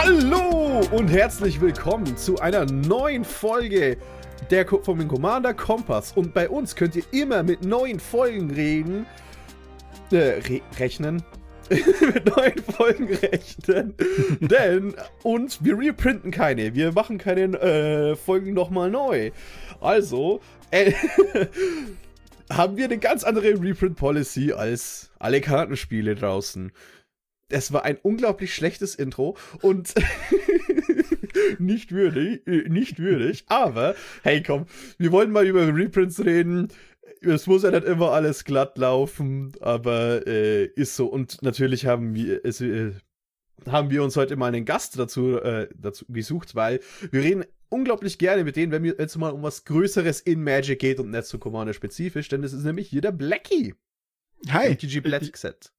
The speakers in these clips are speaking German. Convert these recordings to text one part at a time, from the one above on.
Hallo und herzlich willkommen zu einer neuen Folge der vom Commander Kompass. Und bei uns könnt ihr immer mit neuen Folgen reden, äh, re rechnen. mit neuen Folgen rechnen. Denn uns, wir reprinten keine. Wir machen keine äh, Folgen nochmal neu. Also, äh, haben wir eine ganz andere Reprint-Policy als alle Kartenspiele draußen. Es war ein unglaublich schlechtes Intro und nicht würdig, äh, nicht würdig, aber hey komm, wir wollen mal über Reprints reden. Es muss ja nicht immer alles glatt laufen, aber äh, ist so. Und natürlich haben wir es, äh, haben wir uns heute mal einen Gast dazu, äh, dazu gesucht, weil wir reden unglaublich gerne mit denen, wenn wir jetzt mal um was Größeres in Magic geht und nicht so Commander spezifisch, denn das ist nämlich hier der Blackie. Hi. MTG Black Set.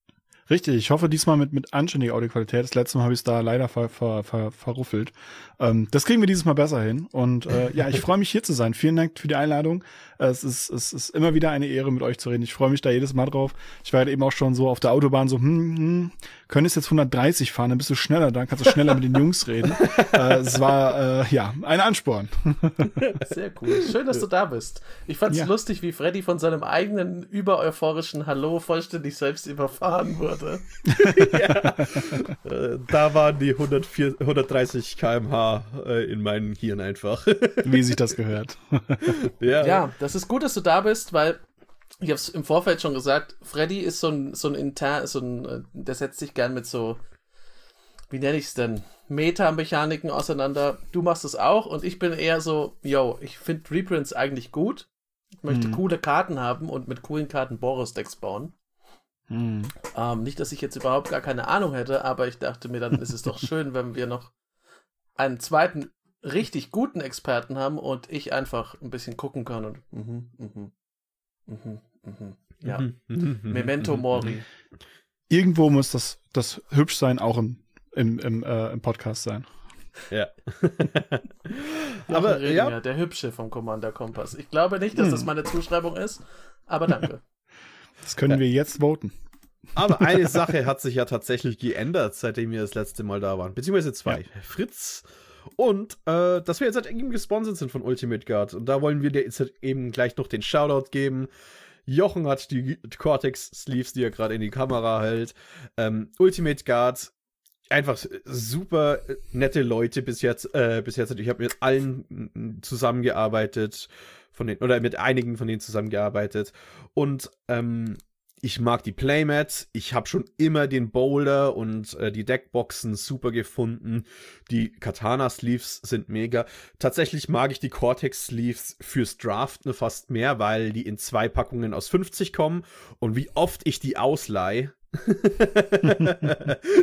Richtig, ich hoffe diesmal mit, mit anständiger Audioqualität. Das letzte Mal habe ich es da leider ver, ver, ver, verruffelt. Ähm, das kriegen wir dieses Mal besser hin. Und äh, ja, ich freue mich hier zu sein. Vielen Dank für die Einladung. Es ist, es ist immer wieder eine Ehre, mit euch zu reden. Ich freue mich da jedes Mal drauf. Ich war halt eben auch schon so auf der Autobahn so, hm, hm, könntest jetzt 130 fahren, dann bist du schneller, dann kannst du schneller mit den Jungs reden. Äh, es war, äh, ja, ein Ansporn. Sehr cool. Schön, dass du da bist. Ich fand es ja. lustig, wie Freddy von seinem eigenen übereuphorischen Hallo vollständig selbst überfahren wurde. ja. äh, da waren die 104, 130 km/h äh, in meinem Hirn einfach. wie sich das gehört. ja, ja das ist gut, dass du da bist, weil ich habe es im Vorfeld schon gesagt, Freddy ist so ein, so ein intern, so ein, äh, der setzt sich gern mit so, wie nenne ich es denn, Metamechaniken auseinander. Du machst es auch und ich bin eher so, yo, ich finde Reprints eigentlich gut. Ich möchte hm. coole Karten haben und mit coolen Karten Boros-Decks bauen. Hm. Ähm, nicht, dass ich jetzt überhaupt gar keine Ahnung hätte, aber ich dachte mir, dann ist es doch schön, wenn wir noch einen zweiten richtig guten Experten haben und ich einfach ein bisschen gucken kann und mhm, mhm, mhm, mhm, ja. Mhm, mhm, mhm, Memento Mori. Irgendwo muss das, das hübsch sein, auch im, im, im, äh, im Podcast sein. Ja. aber ja. der Hübsche vom Commander Kompass. Ich glaube nicht, dass hm. das meine Zuschreibung ist, aber danke. Das können ja. wir jetzt voten. Aber eine Sache hat sich ja tatsächlich geändert, seitdem wir das letzte Mal da waren. Beziehungsweise zwei. Ja. Fritz und äh, dass wir jetzt halt eben gesponsert sind von Ultimate Guard. Und da wollen wir dir jetzt halt eben gleich noch den Shoutout geben. Jochen hat die Cortex Sleeves, die er gerade in die Kamera hält. Ähm, Ultimate Guard, einfach super nette Leute bis jetzt. Äh, bis jetzt. Ich habe mit allen zusammengearbeitet, von den, oder mit einigen von denen zusammengearbeitet. Und ähm, ich mag die Playmats. Ich habe schon immer den Boulder und äh, die Deckboxen super gefunden. Die Katana Sleeves sind mega. Tatsächlich mag ich die Cortex Sleeves fürs Draften fast mehr, weil die in zwei Packungen aus 50 kommen. Und wie oft ich die ausleihe,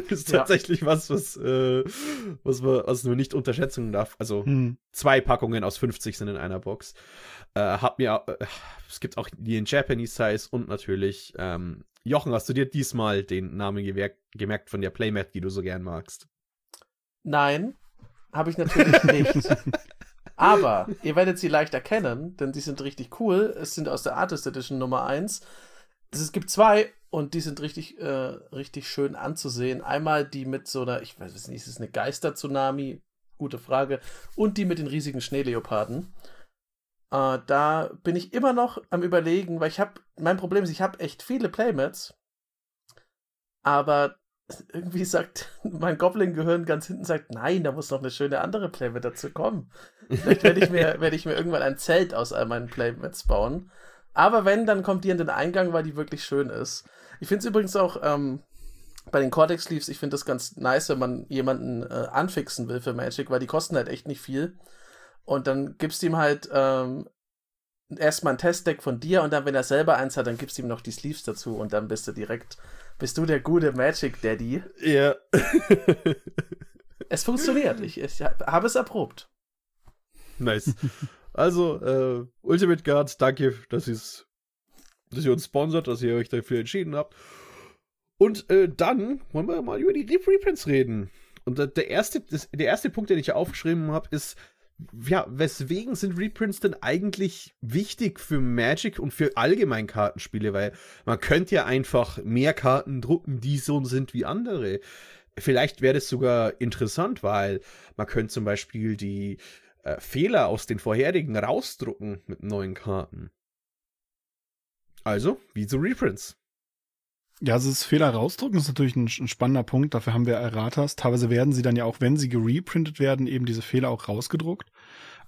das ist tatsächlich ja. was, was, äh, was, man, was man nicht unterschätzen darf. Also hm. zwei Packungen aus 50 sind in einer Box. Äh, hab mir, äh, es gibt auch die in Japanese Size und natürlich, ähm, Jochen, hast du dir diesmal den Namen gemerkt von der Playmat, die du so gern magst? Nein, habe ich natürlich nicht. Aber ihr werdet sie leicht erkennen, denn die sind richtig cool. Es sind aus der Artist Edition Nummer 1. Es gibt zwei und die sind richtig, äh, richtig schön anzusehen. Einmal die mit so einer, ich weiß nicht, ist es eine Geister-Tsunami? Gute Frage. Und die mit den riesigen Schneeleoparden. Äh, da bin ich immer noch am überlegen, weil ich habe, mein Problem ist, ich habe echt viele Playmats, aber irgendwie sagt mein Goblin-Gehirn ganz hinten sagt, nein, da muss noch eine schöne andere Playmat dazu kommen. Vielleicht werde ich mir, werde ich mir irgendwann ein Zelt aus all meinen Playmats bauen. Aber wenn, dann kommt die in den Eingang, weil die wirklich schön ist. Ich finde es übrigens auch ähm, bei den Cortex Sleeves, ich finde das ganz nice, wenn man jemanden äh, anfixen will für Magic, weil die kosten halt echt nicht viel. Und dann gibst du ihm halt ähm, erstmal ein Testdeck von dir und dann, wenn er selber eins hat, dann gibst du ihm noch die Sleeves dazu und dann bist du direkt, bist du der gute Magic Daddy. Ja. es funktioniert. Ich, ich habe es erprobt. Nice. Also, äh, Ultimate Guards, danke, dass, dass ihr uns sponsert, dass ihr euch dafür entschieden habt. Und äh, dann wollen wir mal über die Reprints reden. Und äh, der, erste, das, der erste Punkt, den ich aufgeschrieben habe, ist, ja, weswegen sind Reprints denn eigentlich wichtig für Magic und für allgemein Kartenspiele? Weil man könnte ja einfach mehr Karten drucken, die so sind wie andere. vielleicht wäre das sogar interessant, weil man könnte zum Beispiel die äh, Fehler aus den vorherigen rausdrucken mit neuen Karten. Also, wie so Reprints. Ja, also das Fehler rausdrucken ist natürlich ein, ein, spannender Punkt. Dafür haben wir Erratas. Teilweise werden sie dann ja auch, wenn sie gereprintet werden, eben diese Fehler auch rausgedruckt.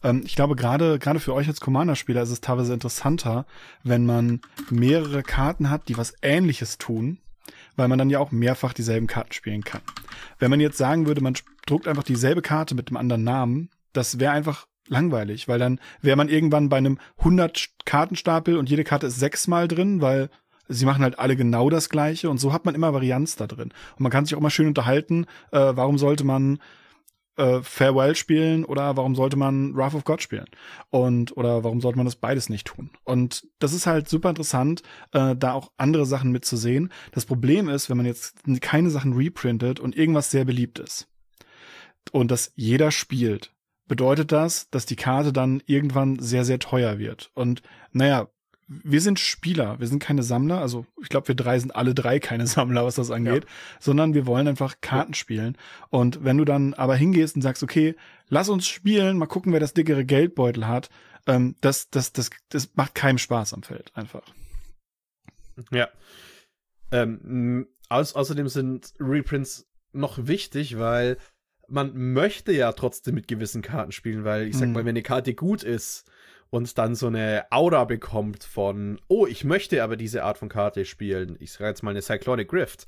Ähm, ich glaube, gerade gerade für euch als Commander-Spieler ist es teilweise interessanter, wenn man mehrere Karten hat, die was Ähnliches tun, weil man dann ja auch mehrfach dieselben Karten spielen kann. Wenn man jetzt sagen würde, man druckt einfach dieselbe Karte mit einem anderen Namen, das wäre einfach langweilig, weil dann wäre man irgendwann bei einem 100 Kartenstapel und jede Karte ist sechsmal drin, weil sie machen halt alle genau das Gleiche und so hat man immer Varianz da drin. Und man kann sich auch mal schön unterhalten, äh, warum sollte man äh, Farewell spielen oder warum sollte man Wrath of God spielen? Und oder warum sollte man das beides nicht tun? Und das ist halt super interessant, äh, da auch andere Sachen mitzusehen. Das Problem ist, wenn man jetzt keine Sachen reprintet und irgendwas sehr beliebt ist und das jeder spielt, bedeutet das, dass die Karte dann irgendwann sehr, sehr teuer wird. Und naja, wir sind Spieler, wir sind keine Sammler. Also ich glaube, wir drei sind alle drei keine Sammler, was das angeht, ja. sondern wir wollen einfach Karten spielen. Und wenn du dann aber hingehst und sagst, okay, lass uns spielen, mal gucken, wer das dickere Geldbeutel hat, ähm, das, das, das, das macht keinem Spaß am Feld einfach. Ja. Ähm, au außerdem sind Reprints noch wichtig, weil man möchte ja trotzdem mit gewissen Karten spielen, weil ich sag mhm. mal, wenn eine Karte gut ist, und dann so eine Aura bekommt von, oh, ich möchte aber diese Art von Karte spielen. Ich sage jetzt mal eine Cyclonic Rift.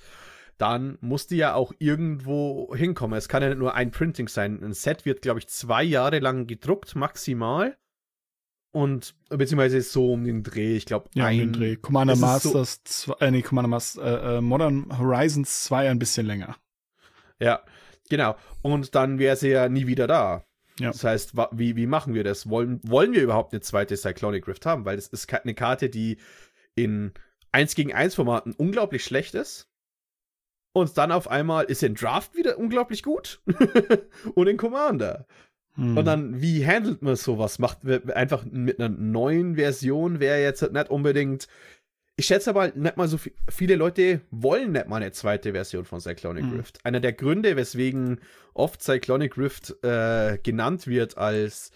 Dann muss die ja auch irgendwo hinkommen. Es kann ja nicht nur ein Printing sein. Ein Set wird, glaube ich, zwei Jahre lang gedruckt, maximal. Und beziehungsweise so um den Dreh, ich glaube, ja, ein um den Dreh. Commander Masters, so, zwei, äh, nee, Commander Masters, äh, äh, Modern Horizons 2 ein bisschen länger. Ja, genau. Und dann wäre sie ja nie wieder da. Ja. Das heißt, wie, wie machen wir das? Wollen, wollen wir überhaupt eine zweite Cyclonic Rift haben? Weil das ist eine Karte, die in 1 gegen 1 Formaten unglaublich schlecht ist. Und dann auf einmal ist in Draft wieder unglaublich gut. und in Commander. Hm. Und dann, wie handelt man sowas? Macht einfach mit einer neuen Version wäre jetzt nicht unbedingt ich schätze aber nicht mal so viel, viele Leute wollen nicht mal eine zweite Version von Cyclonic mhm. Rift. Einer der Gründe, weswegen oft Cyclonic Rift äh, genannt wird als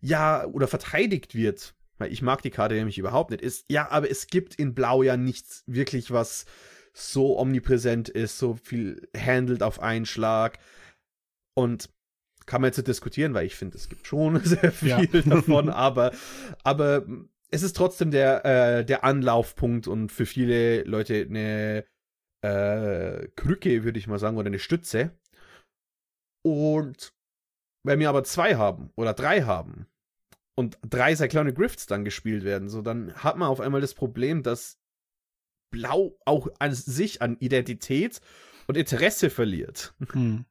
ja oder verteidigt wird, weil ich mag die Karte nämlich überhaupt nicht, ist ja, aber es gibt in Blau ja nichts wirklich, was so omnipräsent ist, so viel handelt auf einen Schlag. Und kann man jetzt diskutieren, weil ich finde, es gibt schon sehr viel ja. davon, aber, aber es ist trotzdem der, äh, der Anlaufpunkt und für viele Leute eine äh, Krücke, würde ich mal sagen, oder eine Stütze. Und wenn wir aber zwei haben oder drei haben und drei Cyclonic Rifts dann gespielt werden, so dann hat man auf einmal das Problem, dass Blau auch an sich an Identität und Interesse verliert. Hm.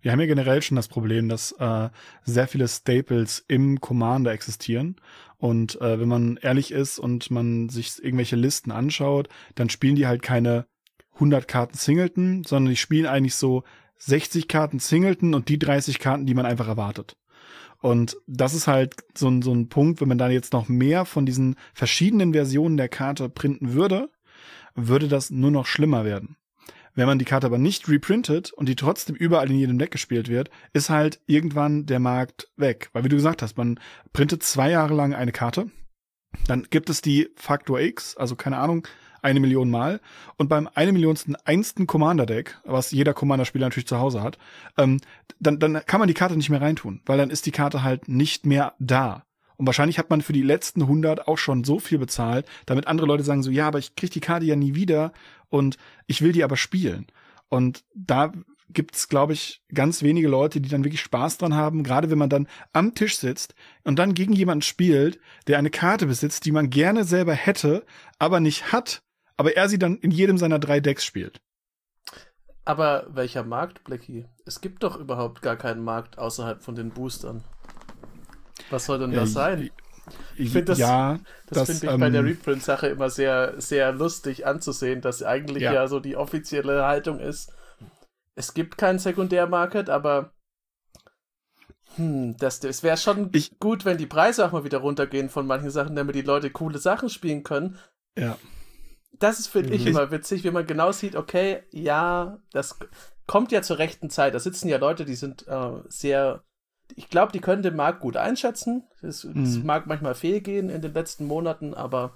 Wir haben ja generell schon das Problem, dass äh, sehr viele Staples im Commander existieren. Und äh, wenn man ehrlich ist und man sich irgendwelche Listen anschaut, dann spielen die halt keine 100 Karten Singleton, sondern die spielen eigentlich so 60 Karten Singleton und die 30 Karten, die man einfach erwartet. Und das ist halt so ein, so ein Punkt, wenn man da jetzt noch mehr von diesen verschiedenen Versionen der Karte printen würde, würde das nur noch schlimmer werden. Wenn man die Karte aber nicht reprintet und die trotzdem überall in jedem Deck gespielt wird, ist halt irgendwann der Markt weg. Weil wie du gesagt hast, man printet zwei Jahre lang eine Karte, dann gibt es die Faktor X, also keine Ahnung, eine Million Mal. Und beim eine Millionsten einsten Commander-Deck, was jeder Commander-Spieler natürlich zu Hause hat, ähm, dann, dann kann man die Karte nicht mehr reintun, weil dann ist die Karte halt nicht mehr da. Und wahrscheinlich hat man für die letzten 100 auch schon so viel bezahlt, damit andere Leute sagen so, ja, aber ich krieg die Karte ja nie wieder und ich will die aber spielen. Und da gibt's, glaube ich, ganz wenige Leute, die dann wirklich Spaß dran haben, gerade wenn man dann am Tisch sitzt und dann gegen jemanden spielt, der eine Karte besitzt, die man gerne selber hätte, aber nicht hat, aber er sie dann in jedem seiner drei Decks spielt. Aber welcher Markt, Blackie? Es gibt doch überhaupt gar keinen Markt außerhalb von den Boostern. Was soll denn das äh, sein? Ich finde das, ja, das, das finde ich ähm, bei der ähm, Reprint-Sache immer sehr, sehr lustig anzusehen, dass eigentlich ja. ja so die offizielle Haltung ist. Es gibt keinen Sekundärmarket, aber hm, das, das wäre schon ich, gut, wenn die Preise auch mal wieder runtergehen von manchen Sachen, damit die Leute coole Sachen spielen können. Ja. Das ist, finde ich, mhm. immer witzig, wenn man genau sieht, okay, ja, das kommt ja zur rechten Zeit. Da sitzen ja Leute, die sind äh, sehr, ich glaube, die können den Markt gut einschätzen. Es mhm. mag manchmal fehlgehen in den letzten Monaten, aber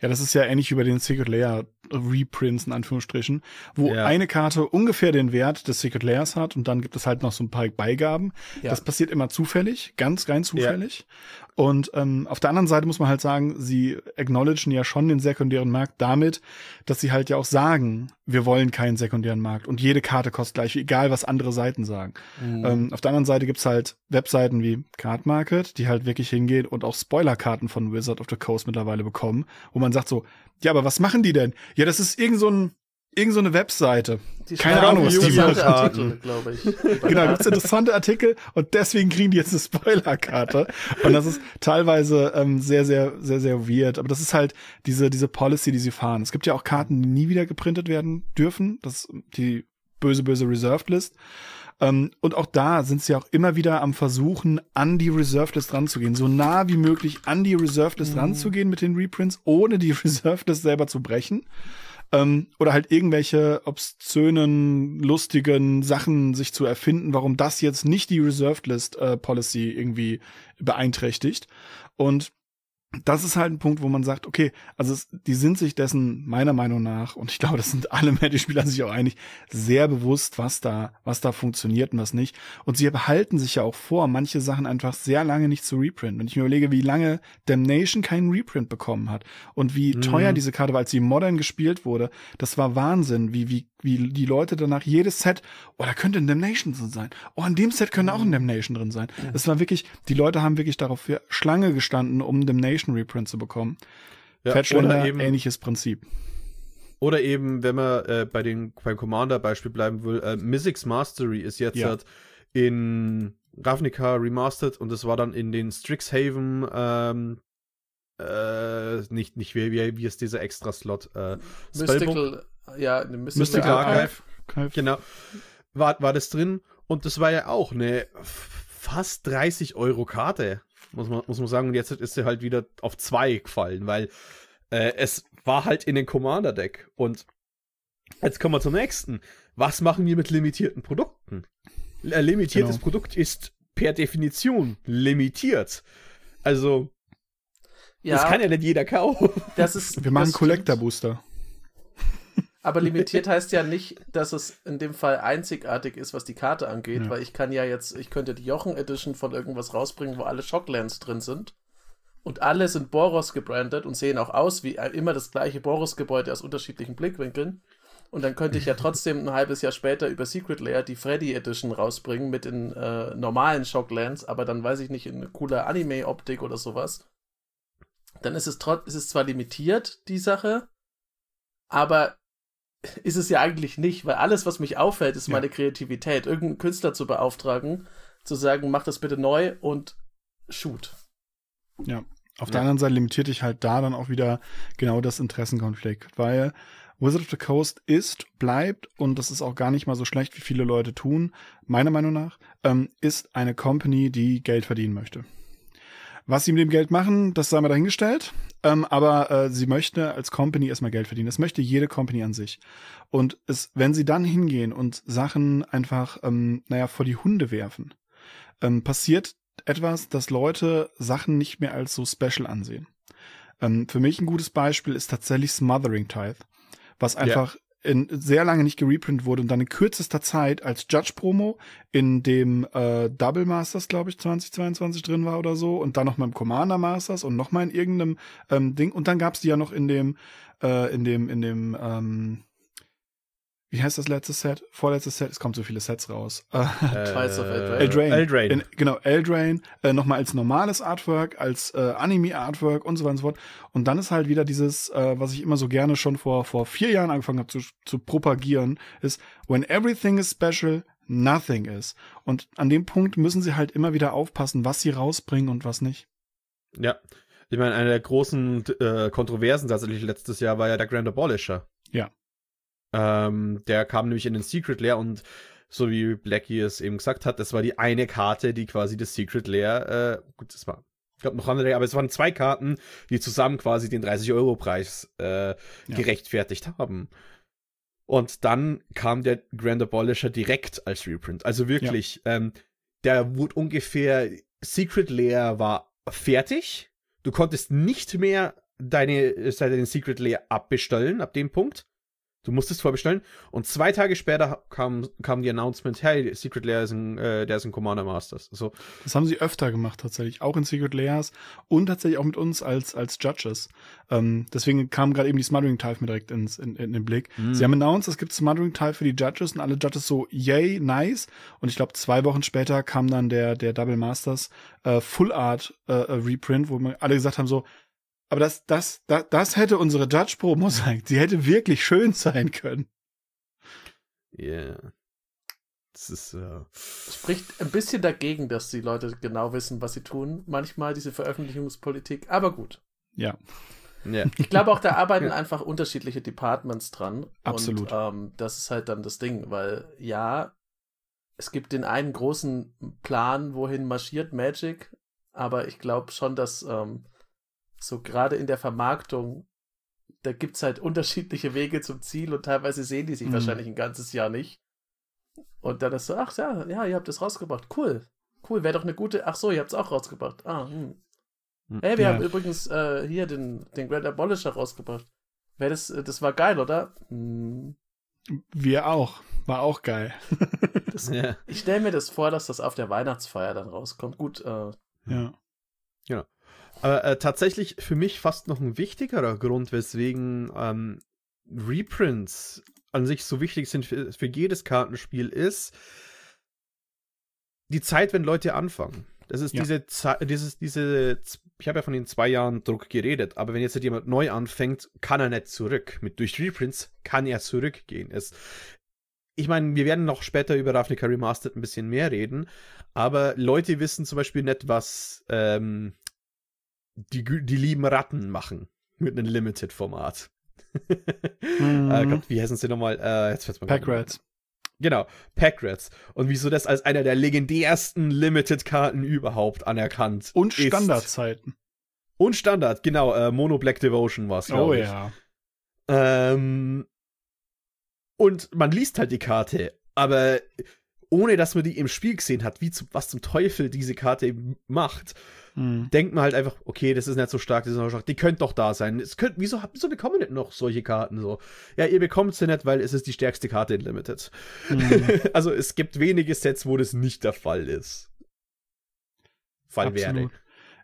ja, das ist ja ähnlich über den Secret Layer Reprints in Anführungsstrichen, wo ja. eine Karte ungefähr den Wert des Secret Layers hat und dann gibt es halt noch so ein paar Beigaben. Ja. Das passiert immer zufällig, ganz rein zufällig. Ja. Und ähm, auf der anderen Seite muss man halt sagen, sie acknowledgen ja schon den sekundären Markt damit, dass sie halt ja auch sagen, wir wollen keinen sekundären Markt und jede Karte kostet gleich, egal was andere Seiten sagen. Mhm. Ähm, auf der anderen Seite gibt's halt Webseiten wie Card Market, die halt wirklich hingehen und auch Spoilerkarten von Wizard of the Coast mittlerweile bekommen, wo man sagt so, ja, aber was machen die denn? Ja, das ist irgend so ein irgend so eine Webseite. Die Keine Ahnung, was die macht. Artikel, glaube ich. genau, gibt's interessante Artikel und deswegen kriegen die jetzt eine Spoilerkarte. Und das ist teilweise ähm, sehr, sehr, sehr, sehr weird. Aber das ist halt diese, diese Policy, die sie fahren. Es gibt ja auch Karten, die nie wieder geprintet werden dürfen. Das ist die böse, böse Reserved List. Ähm, und auch da sind sie auch immer wieder am Versuchen, an die Reserved List ranzugehen. So nah wie möglich an die Reserved List mhm. ranzugehen mit den Reprints, ohne die Reserved List selber zu brechen. Ähm, oder halt irgendwelche obszönen, lustigen Sachen sich zu erfinden, warum das jetzt nicht die Reserved List äh, Policy irgendwie beeinträchtigt. Und das ist halt ein Punkt, wo man sagt, okay, also es, die sind sich dessen meiner Meinung nach und ich glaube, das sind alle Magic-Spieler sich auch einig, sehr bewusst, was da, was da funktioniert und was nicht. Und sie behalten sich ja auch vor, manche Sachen einfach sehr lange nicht zu reprinten. Wenn ich mir überlege, wie lange Damnation keinen Reprint bekommen hat und wie mhm. teuer diese Karte war, als sie modern gespielt wurde, das war Wahnsinn, wie, wie wie die Leute danach jedes Set, oh, da könnte ein Damnation drin sein. Oh, in dem Set könnte auch ein Damnation drin sein. Es war wirklich, die Leute haben wirklich darauf für Schlange gestanden, um Damnation Reprint zu bekommen. Ja, Fetchlander, eben, ähnliches Prinzip. Oder eben, wenn man äh, bei den beim Commander-Beispiel bleiben will, äh, Mystics Mastery ist jetzt ja. halt in Ravnica remastered und das war dann in den Strixhaven ähm, äh, nicht, nicht wie, wie, wie ist dieser Extra-Slot? Äh, Mystical, ja, eine Mystical, Mystical Archive. Archive. Genau. War, war das drin und das war ja auch eine fast 30 Euro Karte, muss man, muss man sagen. Und jetzt ist sie halt wieder auf zwei gefallen, weil äh, es war halt in den Commander-Deck. Und jetzt kommen wir zum nächsten. Was machen wir mit limitierten Produkten? Ein limitiertes genau. Produkt ist per Definition limitiert. Also, ja, das kann ja nicht jeder kaufen. Das ist, Wir machen Collector Booster. Aber limitiert heißt ja nicht, dass es in dem Fall einzigartig ist, was die Karte angeht, ja. weil ich kann ja jetzt, ich könnte die Jochen Edition von irgendwas rausbringen, wo alle Shocklands drin sind. Und alle sind Boros gebrandet und sehen auch aus wie immer das gleiche Boros-Gebäude aus unterschiedlichen Blickwinkeln. Und dann könnte ich ja trotzdem ein halbes Jahr später über Secret Layer die Freddy Edition rausbringen mit den äh, normalen Shocklands, aber dann weiß ich nicht, in cooler Anime-Optik oder sowas. Dann ist es, ist es zwar limitiert, die Sache, aber ist es ja eigentlich nicht, weil alles, was mich auffällt, ist ja. meine Kreativität. Irgendeinen Künstler zu beauftragen, zu sagen, mach das bitte neu und shoot. Ja. Auf ja. der anderen Seite limitiert dich halt da dann auch wieder genau das Interessenkonflikt, weil Wizard of the Coast ist, bleibt, und das ist auch gar nicht mal so schlecht, wie viele Leute tun, meiner Meinung nach, ähm, ist eine Company, die Geld verdienen möchte. Was sie mit dem Geld machen, das sei mal dahingestellt. Ähm, aber äh, sie möchte als Company erstmal Geld verdienen. Das möchte jede Company an sich. Und es, wenn sie dann hingehen und Sachen einfach, ähm, naja, vor die Hunde werfen, ähm, passiert etwas, dass Leute Sachen nicht mehr als so special ansehen. Ähm, für mich ein gutes Beispiel ist tatsächlich Smothering Tithe, was einfach in, sehr lange nicht gereprint wurde und dann in kürzester Zeit als Judge-Promo in dem äh, Double Masters, glaube ich, 2022 drin war oder so und dann noch mal im Commander Masters und noch mal in irgendeinem ähm, Ding. Und dann gab's die ja noch in dem äh, in dem in dem ähm, wie heißt das letzte Set? Vorletztes Set, es kommt so viele Sets raus. Äh, Twice of Eldraine. Eldraine. Eldraine. In, genau, Eldraine, äh, nochmal als normales Artwork, als äh, Anime-Artwork und so weiter und so fort. Und dann ist halt wieder dieses, äh, was ich immer so gerne schon vor, vor vier Jahren angefangen habe zu, zu propagieren, ist, when everything is special, nothing is. Und an dem Punkt müssen sie halt immer wieder aufpassen, was sie rausbringen und was nicht. Ja. Ich meine, eine der großen äh, Kontroversen tatsächlich letztes Jahr war ja der Grand Abolisher. Ja. Ähm, der kam nämlich in den Secret Lair und so wie Blackie es eben gesagt hat, das war die eine Karte, die quasi das Secret Lair, äh, gut, das war, ich glaube noch andere, aber es waren zwei Karten, die zusammen quasi den 30-Euro-Preis äh, ja. gerechtfertigt haben. Und dann kam der Grand Abolisher direkt als Reprint. Also wirklich, ja. ähm, der wurde ungefähr, Secret Lair war fertig. Du konntest nicht mehr deine, deine Secret Lair abbestellen ab dem Punkt. Du musstest vorbestellen. Und zwei Tage später kam, kam die Announcement, hey, Secret Lair ist ein, äh, der ist ein Commander Masters. So. Das haben sie öfter gemacht, tatsächlich. Auch in Secret Layers und tatsächlich auch mit uns als, als Judges. Ähm, deswegen kam gerade eben die Smothering Tile mir direkt ins, in, in den Blick. Mhm. Sie haben announced, es gibt Smothering Tile für die Judges und alle Judges so, yay, nice. Und ich glaube, zwei Wochen später kam dann der, der Double Masters äh, Full Art äh, äh Reprint, wo alle gesagt haben so, aber das, das, das, das hätte unsere Judge Pro Mosaik. Sie hätte wirklich schön sein können. Ja. Yeah. Das ist, äh Spricht ein bisschen dagegen, dass die Leute genau wissen, was sie tun. Manchmal diese Veröffentlichungspolitik, aber gut. Ja. ja. Ich glaube auch, da arbeiten einfach unterschiedliche Departments dran. Absolut. Und ähm, das ist halt dann das Ding, weil ja, es gibt den einen großen Plan, wohin marschiert Magic, aber ich glaube schon, dass ähm, so gerade in der Vermarktung, da gibt es halt unterschiedliche Wege zum Ziel und teilweise sehen die sich mhm. wahrscheinlich ein ganzes Jahr nicht. Und dann ist so, ach ja, ja, ihr habt es rausgebracht. Cool. Cool, wäre doch eine gute. Ach so, ihr habt es auch rausgebracht. Ah, hm. hm. Hey, wir ja. haben übrigens äh, hier den, den Grand Abolisher rausgebracht. Wär das, äh, das war geil, oder? Hm. Wir auch. War auch geil. das, ja. Ich stelle mir das vor, dass das auf der Weihnachtsfeier dann rauskommt. Gut. Äh, ja. Ja. Aber äh, tatsächlich für mich fast noch ein wichtigerer Grund, weswegen ähm, Reprints an sich so wichtig sind für, für jedes Kartenspiel, ist die Zeit, wenn Leute anfangen. Das ist ja. diese Zeit, dieses, diese, ich habe ja von den zwei Jahren Druck geredet, aber wenn jetzt jemand neu anfängt, kann er nicht zurück. Mit durch Reprints kann er zurückgehen. Es, ich meine, wir werden noch später über Ravnica Remastered ein bisschen mehr reden, aber Leute wissen zum Beispiel nicht, was ähm, die, die lieben Ratten machen mit einem Limited-Format. mhm. äh, Gott, wie heißen sie nochmal? Äh, jetzt mal Pack Rats. Genau, Pack Rats. Und wieso das als einer der legendärsten Limited-Karten überhaupt anerkannt Und Standardzeiten. Und Standard, genau. Äh, Mono Black Devotion war es, Oh ich. ja. Ähm, und man liest halt die Karte, aber ohne dass man die im Spiel gesehen hat, wie zu, was zum Teufel diese Karte macht, hm. denkt man halt einfach, okay, das ist nicht so stark, das ist nicht so stark, die könnte doch da sein. Es könnt, wieso, wieso bekommen wir denn noch solche Karten so? Ja, ihr bekommt sie nicht, weil es ist die stärkste Karte in Limited. Hm. also es gibt wenige Sets, wo das nicht der Fall ist. Fall Absolut. wäre.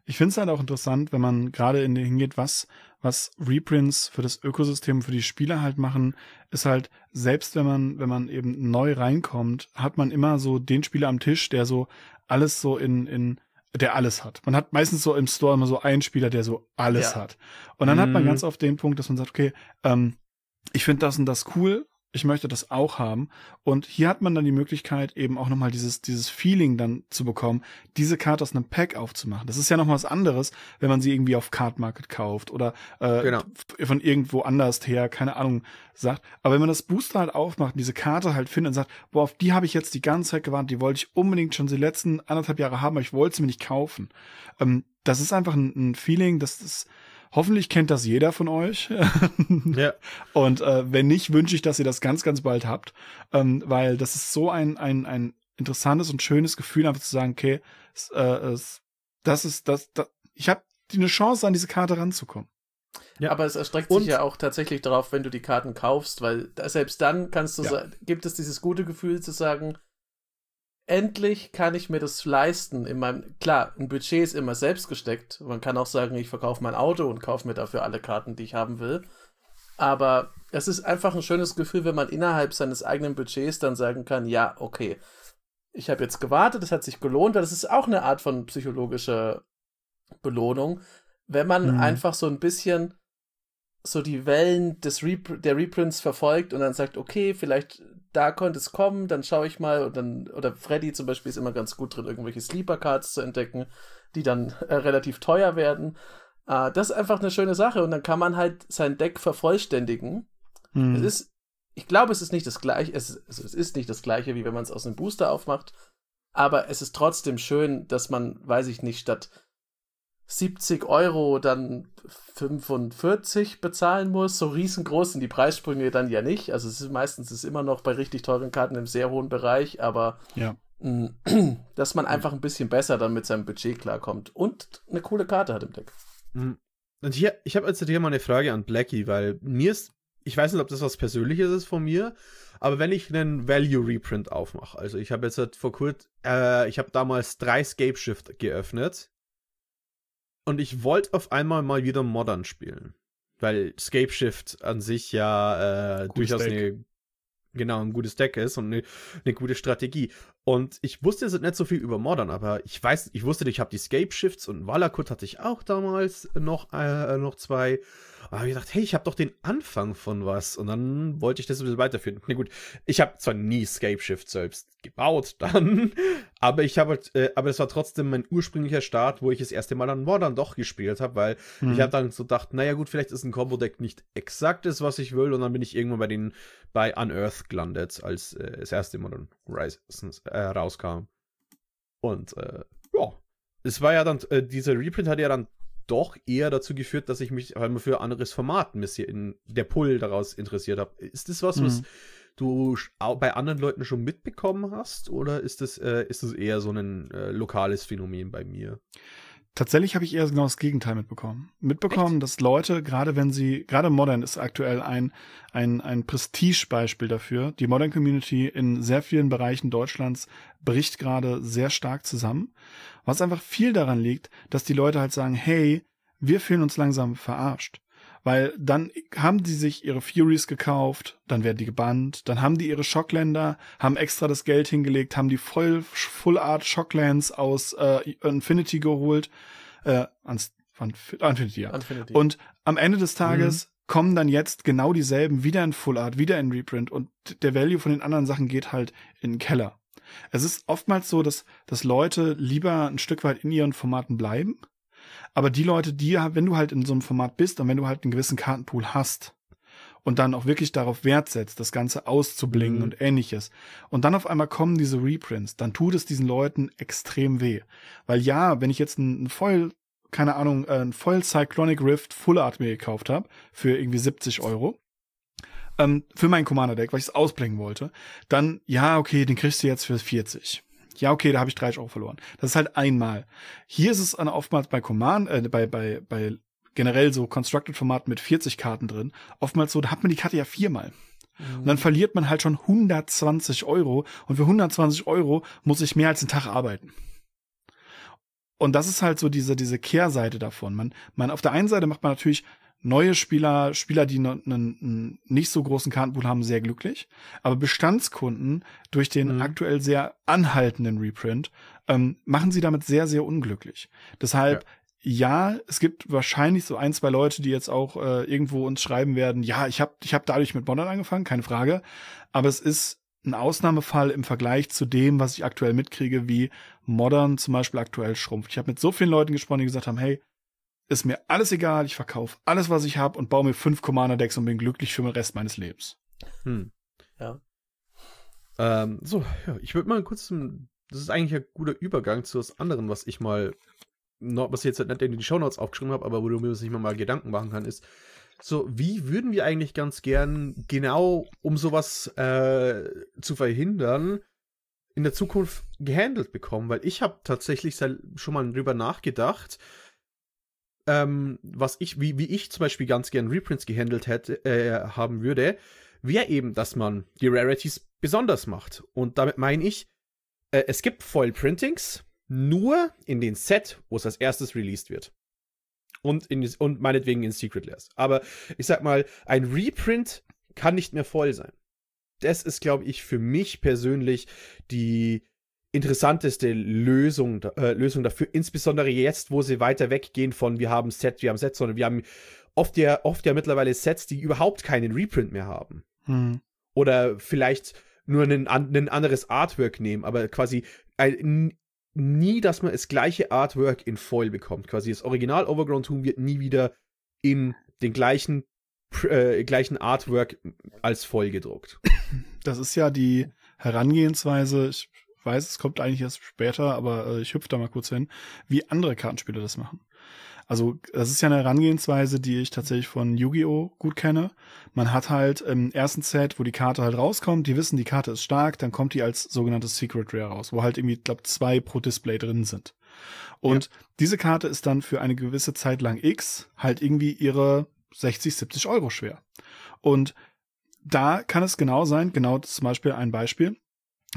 Ich finde es halt auch interessant, wenn man gerade in hingeht, was, was Reprints für das Ökosystem, für die Spieler halt machen, ist halt, selbst wenn man, wenn man eben neu reinkommt, hat man immer so den Spieler am Tisch, der so alles so in, in der alles hat. Man hat meistens so im Store immer so einen Spieler, der so alles ja. hat. Und dann mhm. hat man mhm. ganz oft den Punkt, dass man sagt, okay, ähm, ich finde das und das cool, ich möchte das auch haben. Und hier hat man dann die Möglichkeit, eben auch nochmal dieses, dieses Feeling dann zu bekommen, diese Karte aus einem Pack aufzumachen. Das ist ja nochmal was anderes, wenn man sie irgendwie auf Card Market kauft oder äh, genau. von irgendwo anders her, keine Ahnung, sagt. Aber wenn man das Booster halt aufmacht, diese Karte halt findet und sagt, boah, auf die habe ich jetzt die ganze Zeit gewartet, die wollte ich unbedingt schon die letzten anderthalb Jahre haben, aber ich wollte sie mir nicht kaufen. Ähm, das ist einfach ein, ein Feeling, das ist Hoffentlich kennt das jeder von euch. ja. Und äh, wenn nicht, wünsche ich, dass ihr das ganz, ganz bald habt, ähm, weil das ist so ein, ein, ein interessantes und schönes Gefühl, einfach zu sagen, okay, es, äh, es, das ist das, das ich habe eine Chance, an diese Karte ranzukommen. Ja. Aber es erstreckt und sich ja auch tatsächlich darauf, wenn du die Karten kaufst, weil selbst dann kannst du ja. gibt es dieses gute Gefühl zu sagen, endlich kann ich mir das leisten. In meinem, klar, ein Budget ist immer selbst gesteckt. Man kann auch sagen, ich verkaufe mein Auto und kaufe mir dafür alle Karten, die ich haben will. Aber es ist einfach ein schönes Gefühl, wenn man innerhalb seines eigenen Budgets dann sagen kann, ja, okay, ich habe jetzt gewartet, es hat sich gelohnt, weil das ist auch eine Art von psychologischer Belohnung, wenn man mhm. einfach so ein bisschen so die Wellen des Rep der Reprints verfolgt und dann sagt, okay, vielleicht da könnte es kommen, dann schaue ich mal und dann, oder Freddy zum Beispiel ist immer ganz gut drin, irgendwelche Sleeper-Cards zu entdecken, die dann äh, relativ teuer werden. Äh, das ist einfach eine schöne Sache und dann kann man halt sein Deck vervollständigen. Hm. Es ist, ich glaube, es ist nicht das gleiche, es, also es ist nicht das gleiche, wie wenn man es aus einem Booster aufmacht, aber es ist trotzdem schön, dass man, weiß ich nicht, statt 70 Euro dann 45 bezahlen muss. So riesengroß sind die Preissprünge dann ja nicht. Also es ist meistens ist immer noch bei richtig teuren Karten im sehr hohen Bereich, aber ja. dass man einfach ein bisschen besser dann mit seinem Budget klarkommt und eine coole Karte hat im Deck. Mhm. Und hier, ich habe jetzt hier mal eine Frage an Blackie, weil mir ist, ich weiß nicht, ob das was Persönliches ist von mir, aber wenn ich einen Value Reprint aufmache, also ich habe jetzt halt vor kurzem, äh, ich habe damals drei Scape Shift geöffnet und ich wollte auf einmal mal wieder Modern spielen, weil Scape Shift an sich ja äh, durchaus Deck. eine genau ein gutes Deck ist und eine, eine gute Strategie. Und ich wusste jetzt nicht so viel über Modern, aber ich weiß, ich wusste, ich habe die Scape Shifts und Valakut hatte ich auch damals noch, äh, noch zwei. Aber ich gedacht, hey, ich habe doch den Anfang von was. Und dann wollte ich das ein bisschen weiterführen. Na gut, ich habe zwar nie Scape Shift selbst gebaut dann, aber ich habe, äh, aber es war trotzdem mein ursprünglicher Start, wo ich das erste Mal dann Modern doch gespielt habe, weil mhm. ich habe dann so gedacht, naja gut, vielleicht ist ein Combo-Deck nicht exakt das, was ich will. Und dann bin ich irgendwann bei den, bei Unearth gelandet, als äh, das erste Modern Horizons äh, rauskam. Und äh, ja, es war ja dann, äh, dieser Reprint hat ja dann doch eher dazu geführt, dass ich mich einmal für ein anderes Format in der Pull daraus interessiert habe. Ist das was, mhm. was du bei anderen Leuten schon mitbekommen hast oder ist das, äh, ist das eher so ein äh, lokales Phänomen bei mir? Tatsächlich habe ich eher genau das Gegenteil mitbekommen. Mitbekommen, Echt? dass Leute, gerade wenn sie, gerade Modern ist aktuell ein, ein, ein Prestigebeispiel dafür. Die Modern Community in sehr vielen Bereichen Deutschlands bricht gerade sehr stark zusammen. Was einfach viel daran liegt, dass die Leute halt sagen, hey, wir fühlen uns langsam verarscht. Weil dann haben die sich ihre Furies gekauft, dann werden die gebannt, dann haben die ihre Shockländer, haben extra das Geld hingelegt, haben die Full, Full Art Shocklands aus äh, Infinity geholt, äh, ans, von, Infinity, ja. Infinity. Und am Ende des Tages mhm. kommen dann jetzt genau dieselben wieder in Full Art, wieder in Reprint und der Value von den anderen Sachen geht halt in den Keller. Es ist oftmals so, dass, dass Leute lieber ein Stück weit in ihren Formaten bleiben aber die Leute, die, wenn du halt in so einem Format bist und wenn du halt einen gewissen Kartenpool hast und dann auch wirklich darauf Wert setzt, das Ganze auszublingen mhm. und ähnliches, und dann auf einmal kommen diese Reprints, dann tut es diesen Leuten extrem weh. Weil ja, wenn ich jetzt ein, ein Foil, keine Ahnung, äh, ein Foil Cyclonic Rift Full Art mir gekauft habe, für irgendwie 70 Euro, ähm, für mein Commander-Deck, weil ich es ausblingen wollte, dann, ja, okay, den kriegst du jetzt für 40 ja, okay, da habe ich 30 Euro verloren. Das ist halt einmal. Hier ist es oftmals bei Command, äh, bei, bei, bei generell so Constructed-Format mit 40 Karten drin, oftmals so, da hat man die Karte ja viermal. Und dann verliert man halt schon 120 Euro und für 120 Euro muss ich mehr als einen Tag arbeiten. Und das ist halt so diese, diese Kehrseite davon. Man, man, auf der einen Seite macht man natürlich neue Spieler, Spieler, die einen nicht so großen Kartenpool haben, sehr glücklich. Aber Bestandskunden durch den mhm. aktuell sehr anhaltenden Reprint ähm, machen sie damit sehr, sehr unglücklich. Deshalb, ja. ja. es gibt wahrscheinlich so ein, zwei Leute, die jetzt auch äh, irgendwo uns schreiben werden, ja, ich habe ich hab dadurch mit Modern angefangen, keine Frage. Aber es ist ein Ausnahmefall im Vergleich zu dem, was ich aktuell mitkriege, wie Modern zum Beispiel aktuell schrumpft. Ich habe mit so vielen Leuten gesprochen, die gesagt haben, hey, ist mir alles egal, ich verkaufe alles, was ich habe und baue mir fünf Commander-Decks und bin glücklich für den Rest meines Lebens. Hm. Ja. Ähm, so, ja, ich würde mal kurz, das ist eigentlich ein guter Übergang zu was anderem, was ich mal, noch, was ich jetzt nicht in die Shownotes aufgeschrieben habe, aber wo du mir sich mal, mal Gedanken machen kann, ist, so, wie würden wir eigentlich ganz gern genau, um sowas äh, zu verhindern, in der Zukunft gehandelt bekommen? Weil ich habe tatsächlich schon mal drüber nachgedacht, ähm, was ich, wie, wie ich zum Beispiel ganz gern Reprints gehandelt hätte, äh, haben würde, wäre eben, dass man die Rarities besonders macht. Und damit meine ich, äh, es gibt Foil Printings nur in den Set, wo es als erstes released wird. Und, in, und meinetwegen in Secret Layers. Aber ich sag mal, ein Reprint kann nicht mehr voll sein. Das ist, glaube ich, für mich persönlich die, interessanteste Lösung, äh, Lösung dafür, insbesondere jetzt, wo sie weiter weggehen von wir haben Set, wir haben Set, sondern wir haben oft ja, oft ja mittlerweile Sets, die überhaupt keinen Reprint mehr haben. Hm. Oder vielleicht nur ein, ein anderes Artwork nehmen, aber quasi ein, nie, dass man das gleiche Artwork in Foil bekommt. Quasi das Original Overgrown Tomb wird nie wieder in den gleichen äh, gleichen Artwork als Foil gedruckt. Das ist ja die Herangehensweise, ich weiß, es kommt eigentlich erst später, aber äh, ich hüpfe da mal kurz hin, wie andere Kartenspiele das machen. Also das ist ja eine Herangehensweise, die ich tatsächlich von Yu-Gi-Oh! gut kenne. Man hat halt im ersten Set, wo die Karte halt rauskommt, die wissen, die Karte ist stark, dann kommt die als sogenanntes Secret Rare raus, wo halt irgendwie, glaube zwei pro Display drin sind. Und ja. diese Karte ist dann für eine gewisse Zeit lang X halt irgendwie ihre 60, 70 Euro schwer. Und da kann es genau sein, genau zum Beispiel ein Beispiel.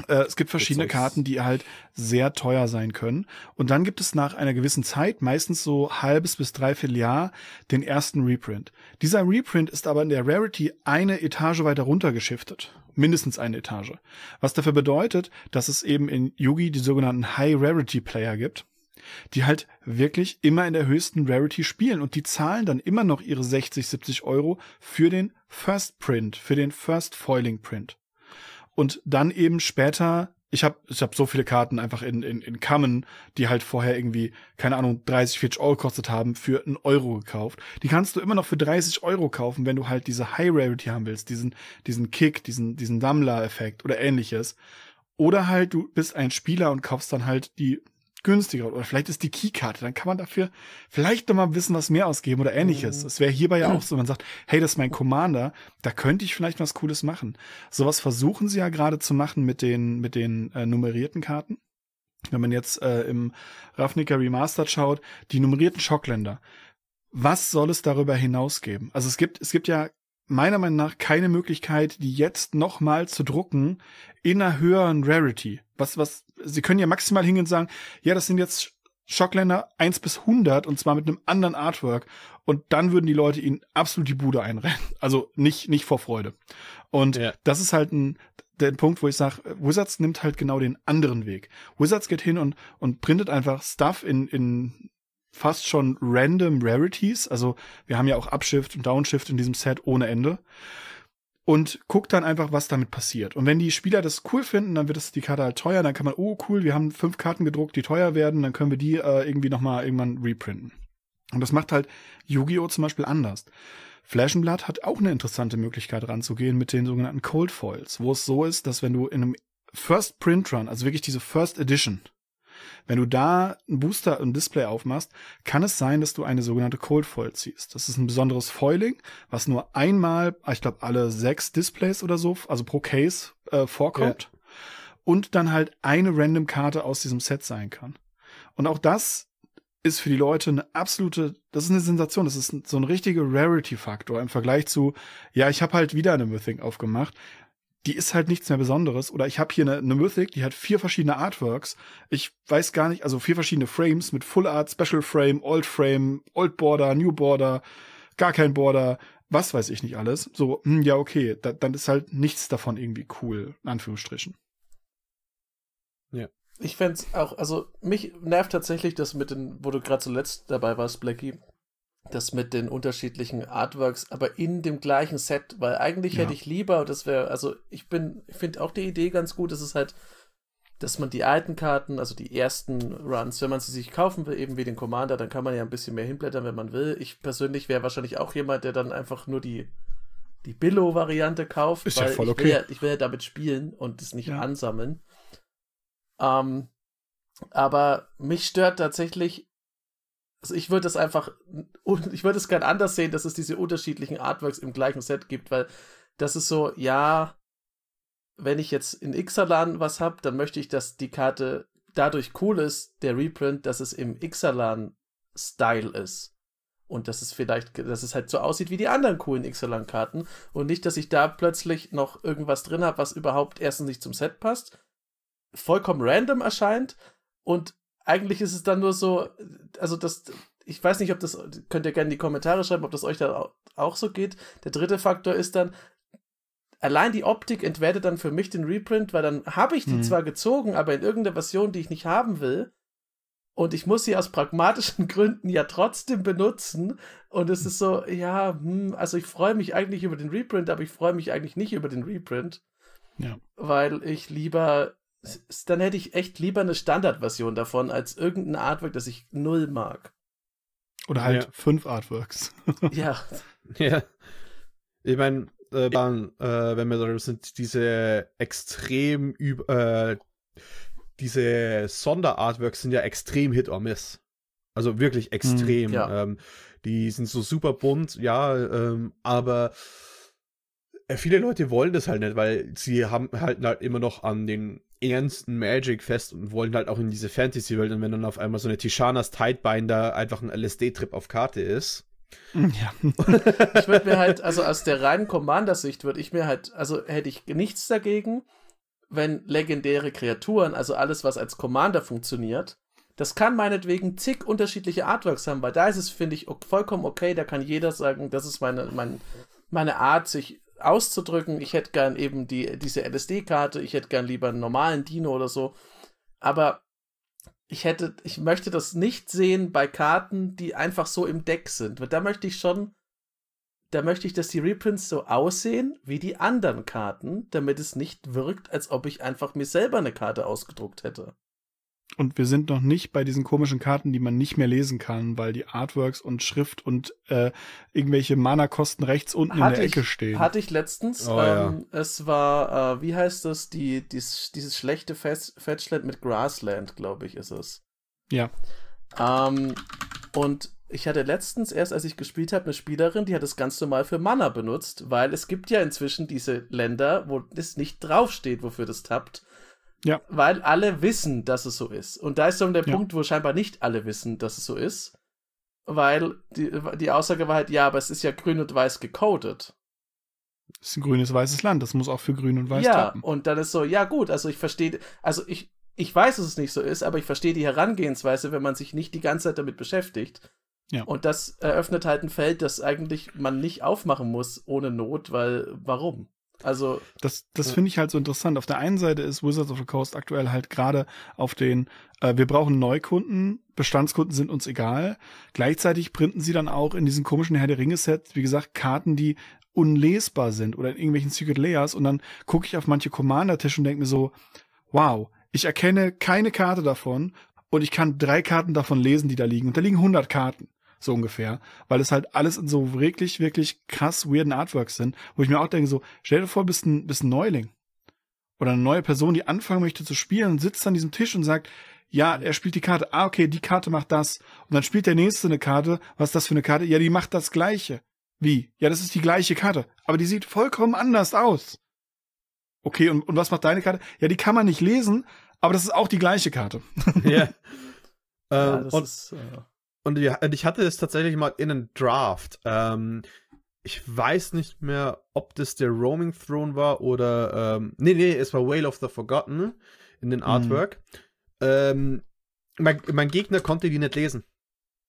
Äh, es gibt verschiedene Karten, die halt sehr teuer sein können. Und dann gibt es nach einer gewissen Zeit, meistens so halbes bis dreiviertel Jahr, den ersten Reprint. Dieser Reprint ist aber in der Rarity eine Etage weiter runtergeschiftet. Mindestens eine Etage. Was dafür bedeutet, dass es eben in Yugi die sogenannten High Rarity Player gibt die halt wirklich immer in der höchsten Rarity spielen und die zahlen dann immer noch ihre 60, 70 Euro für den First Print, für den First Foiling Print. Und dann eben später, ich habe ich hab so viele Karten einfach in, in, in Kammen, die halt vorher irgendwie, keine Ahnung, 30, 40 Euro gekostet haben, für einen Euro gekauft. Die kannst du immer noch für 30 Euro kaufen, wenn du halt diese High Rarity haben willst, diesen, diesen Kick, diesen, diesen Sammler-Effekt oder ähnliches. Oder halt, du bist ein Spieler und kaufst dann halt die günstiger. Oder vielleicht ist die Keykarte. Dann kann man dafür vielleicht noch mal ein bisschen was mehr ausgeben oder ähnliches. Mhm. Es wäre hierbei ja auch so, man sagt, hey, das ist mein Commander, da könnte ich vielleicht was Cooles machen. Sowas versuchen sie ja gerade zu machen mit den, mit den äh, nummerierten Karten. Wenn man jetzt äh, im Ravnica Remastered schaut, die nummerierten Schockländer. Was soll es darüber hinaus geben? Also es gibt, es gibt ja meiner Meinung nach keine Möglichkeit, die jetzt nochmal zu drucken in einer höheren Rarity. Was, was, sie können ja maximal hingehen und sagen, ja, das sind jetzt Schockländer 1 bis 100 und zwar mit einem anderen Artwork und dann würden die Leute ihnen absolut die Bude einrennen. Also nicht, nicht vor Freude. Und ja. das ist halt ein, der Punkt, wo ich sage, Wizards nimmt halt genau den anderen Weg. Wizards geht hin und, und printet einfach Stuff in, in fast schon random Rarities. Also wir haben ja auch Upshift und Downshift in diesem Set ohne Ende. Und guckt dann einfach, was damit passiert. Und wenn die Spieler das cool finden, dann wird es die Karte halt teuer. Dann kann man, oh cool, wir haben fünf Karten gedruckt, die teuer werden. Dann können wir die äh, irgendwie nochmal irgendwann reprinten. Und das macht halt Yu-Gi-Oh! zum Beispiel anders. Flash Blood hat auch eine interessante Möglichkeit ranzugehen mit den sogenannten Cold Foils, wo es so ist, dass wenn du in einem First Print Run, also wirklich diese First Edition, wenn du da ein Booster und Display aufmachst, kann es sein, dass du eine sogenannte Cold Foil ziehst. Das ist ein besonderes Foiling, was nur einmal, ich glaube, alle sechs Displays oder so, also pro Case äh, vorkommt. Ja. Und dann halt eine random Karte aus diesem Set sein kann. Und auch das ist für die Leute eine absolute, das ist eine Sensation, das ist so ein richtiger Rarity-Faktor im Vergleich zu, ja, ich habe halt wieder eine Mythic aufgemacht die ist halt nichts mehr Besonderes. Oder ich habe hier eine, eine Mythic, die hat vier verschiedene Artworks. Ich weiß gar nicht, also vier verschiedene Frames mit Full Art, Special Frame, Old Frame, Old Border, New Border, gar kein Border, was weiß ich nicht alles. So, hm, ja, okay, da, dann ist halt nichts davon irgendwie cool, in Anführungsstrichen. Ja. Ich fände auch, also mich nervt tatsächlich das mit den, wo du gerade zuletzt dabei warst, Blackie, das mit den unterschiedlichen Artworks, aber in dem gleichen Set, weil eigentlich ja. hätte ich lieber, das wäre, also ich bin, ich finde auch die Idee ganz gut, dass es halt, dass man die alten Karten, also die ersten Runs, wenn man sie sich kaufen will, eben wie den Commander, dann kann man ja ein bisschen mehr hinblättern, wenn man will. Ich persönlich wäre wahrscheinlich auch jemand, der dann einfach nur die, die Billo-Variante kauft, Ist weil ja voll okay. ich, will ja, ich will ja damit spielen und es nicht ja. ansammeln. Ähm, aber mich stört tatsächlich also ich würde es einfach, ich würde es gern anders sehen, dass es diese unterschiedlichen Artworks im gleichen Set gibt, weil das ist so, ja, wenn ich jetzt in Ixalan was habe, dann möchte ich, dass die Karte dadurch cool ist, der Reprint, dass es im Ixalan-Style ist. Und dass es vielleicht, dass es halt so aussieht wie die anderen coolen Ixalan-Karten. Und nicht, dass ich da plötzlich noch irgendwas drin habe, was überhaupt erstens nicht zum Set passt, vollkommen random erscheint und eigentlich ist es dann nur so, also das, ich weiß nicht, ob das, könnt ihr gerne in die Kommentare schreiben, ob das euch da auch so geht. Der dritte Faktor ist dann, allein die Optik entwertet dann für mich den Reprint, weil dann habe ich die mhm. zwar gezogen, aber in irgendeiner Version, die ich nicht haben will. Und ich muss sie aus pragmatischen Gründen ja trotzdem benutzen. Und es ist so, ja, hm, also ich freue mich eigentlich über den Reprint, aber ich freue mich eigentlich nicht über den Reprint. Ja. Weil ich lieber dann hätte ich echt lieber eine Standardversion davon als irgendein Artwork, das ich null mag. Oder halt ja. fünf Artworks. ja. Ja. Ich meine, äh, äh, wenn wir da sind, diese extrem über, äh, diese Sonderartworks sind ja extrem Hit or Miss. Also wirklich extrem. Mhm, ja. ähm, die sind so super bunt, ja, ähm, aber äh, viele Leute wollen das halt nicht, weil sie haben halt immer noch an den ernsten Magic fest und wollen halt auch in diese Fantasy-Welt. Und wenn dann auf einmal so eine Tishanas Tidebinder einfach ein LSD-Trip auf Karte ist. Ja. ich würde mir halt, also aus der reinen Commander-Sicht würde ich mir halt, also hätte ich nichts dagegen, wenn legendäre Kreaturen, also alles, was als Commander funktioniert, das kann meinetwegen zig unterschiedliche Artworks haben, weil da ist es, finde ich, vollkommen okay, da kann jeder sagen, das ist meine, mein, meine Art, sich auszudrücken. Ich hätte gern eben die, diese LSD-Karte, ich hätte gern lieber einen normalen Dino oder so. Aber ich hätte, ich möchte das nicht sehen bei Karten, die einfach so im Deck sind. Da möchte ich schon, da möchte ich, dass die Reprints so aussehen wie die anderen Karten, damit es nicht wirkt, als ob ich einfach mir selber eine Karte ausgedruckt hätte. Und wir sind noch nicht bei diesen komischen Karten, die man nicht mehr lesen kann, weil die Artworks und Schrift und äh, irgendwelche Mana-Kosten rechts unten hatte in der ich, Ecke stehen. Hatte ich letztens. Oh, ähm, ja. Es war, äh, wie heißt das, die, dies, dieses schlechte Fetchland mit Grassland, glaube ich, ist es. Ja. Ähm, und ich hatte letztens erst, als ich gespielt habe, eine Spielerin, die hat das ganz normal für Mana benutzt, weil es gibt ja inzwischen diese Länder, wo es nicht draufsteht, wofür das tappt. Ja. Weil alle wissen, dass es so ist. Und da ist so der ja. Punkt, wo scheinbar nicht alle wissen, dass es so ist. Weil die, die Aussage war halt, ja, aber es ist ja grün und weiß gecodet. Es ist ein grünes, weißes Land. Das muss auch für grün und weiß Ja, klappen. und dann ist so, ja gut, also ich verstehe, also ich, ich weiß, dass es nicht so ist, aber ich verstehe die Herangehensweise, wenn man sich nicht die ganze Zeit damit beschäftigt. Ja. Und das eröffnet halt ein Feld, das eigentlich man nicht aufmachen muss ohne Not, weil warum? Also. Das, das finde ich halt so interessant. Auf der einen Seite ist Wizards of the Coast aktuell halt gerade auf den, äh, wir brauchen Neukunden, Bestandskunden sind uns egal. Gleichzeitig printen sie dann auch in diesen komischen Herr der Ringe-Sets, wie gesagt, Karten, die unlesbar sind oder in irgendwelchen Secret Layers und dann gucke ich auf manche Commander-Tische und denke mir so, wow, ich erkenne keine Karte davon und ich kann drei Karten davon lesen, die da liegen. Und da liegen 100 Karten so ungefähr, weil es halt alles in so wirklich, wirklich krass weirden Artworks sind, wo ich mir auch denke, so, stell dir vor, bist ein, bist ein Neuling oder eine neue Person, die anfangen möchte zu spielen und sitzt an diesem Tisch und sagt, ja, er spielt die Karte, ah, okay, die Karte macht das. Und dann spielt der nächste eine Karte, was ist das für eine Karte? Ja, die macht das Gleiche. Wie? Ja, das ist die gleiche Karte, aber die sieht vollkommen anders aus. Okay, und, und was macht deine Karte? Ja, die kann man nicht lesen, aber das ist auch die gleiche Karte. Ja. ja ähm, und, ist, äh und ich hatte es tatsächlich mal in einem Draft. Ähm, ich weiß nicht mehr, ob das der Roaming Throne war oder. Ähm, nee, nee, es war Whale of the Forgotten in den mhm. Artwork. Mhm. Ähm, mein, mein, Gegner konnte die nicht lesen.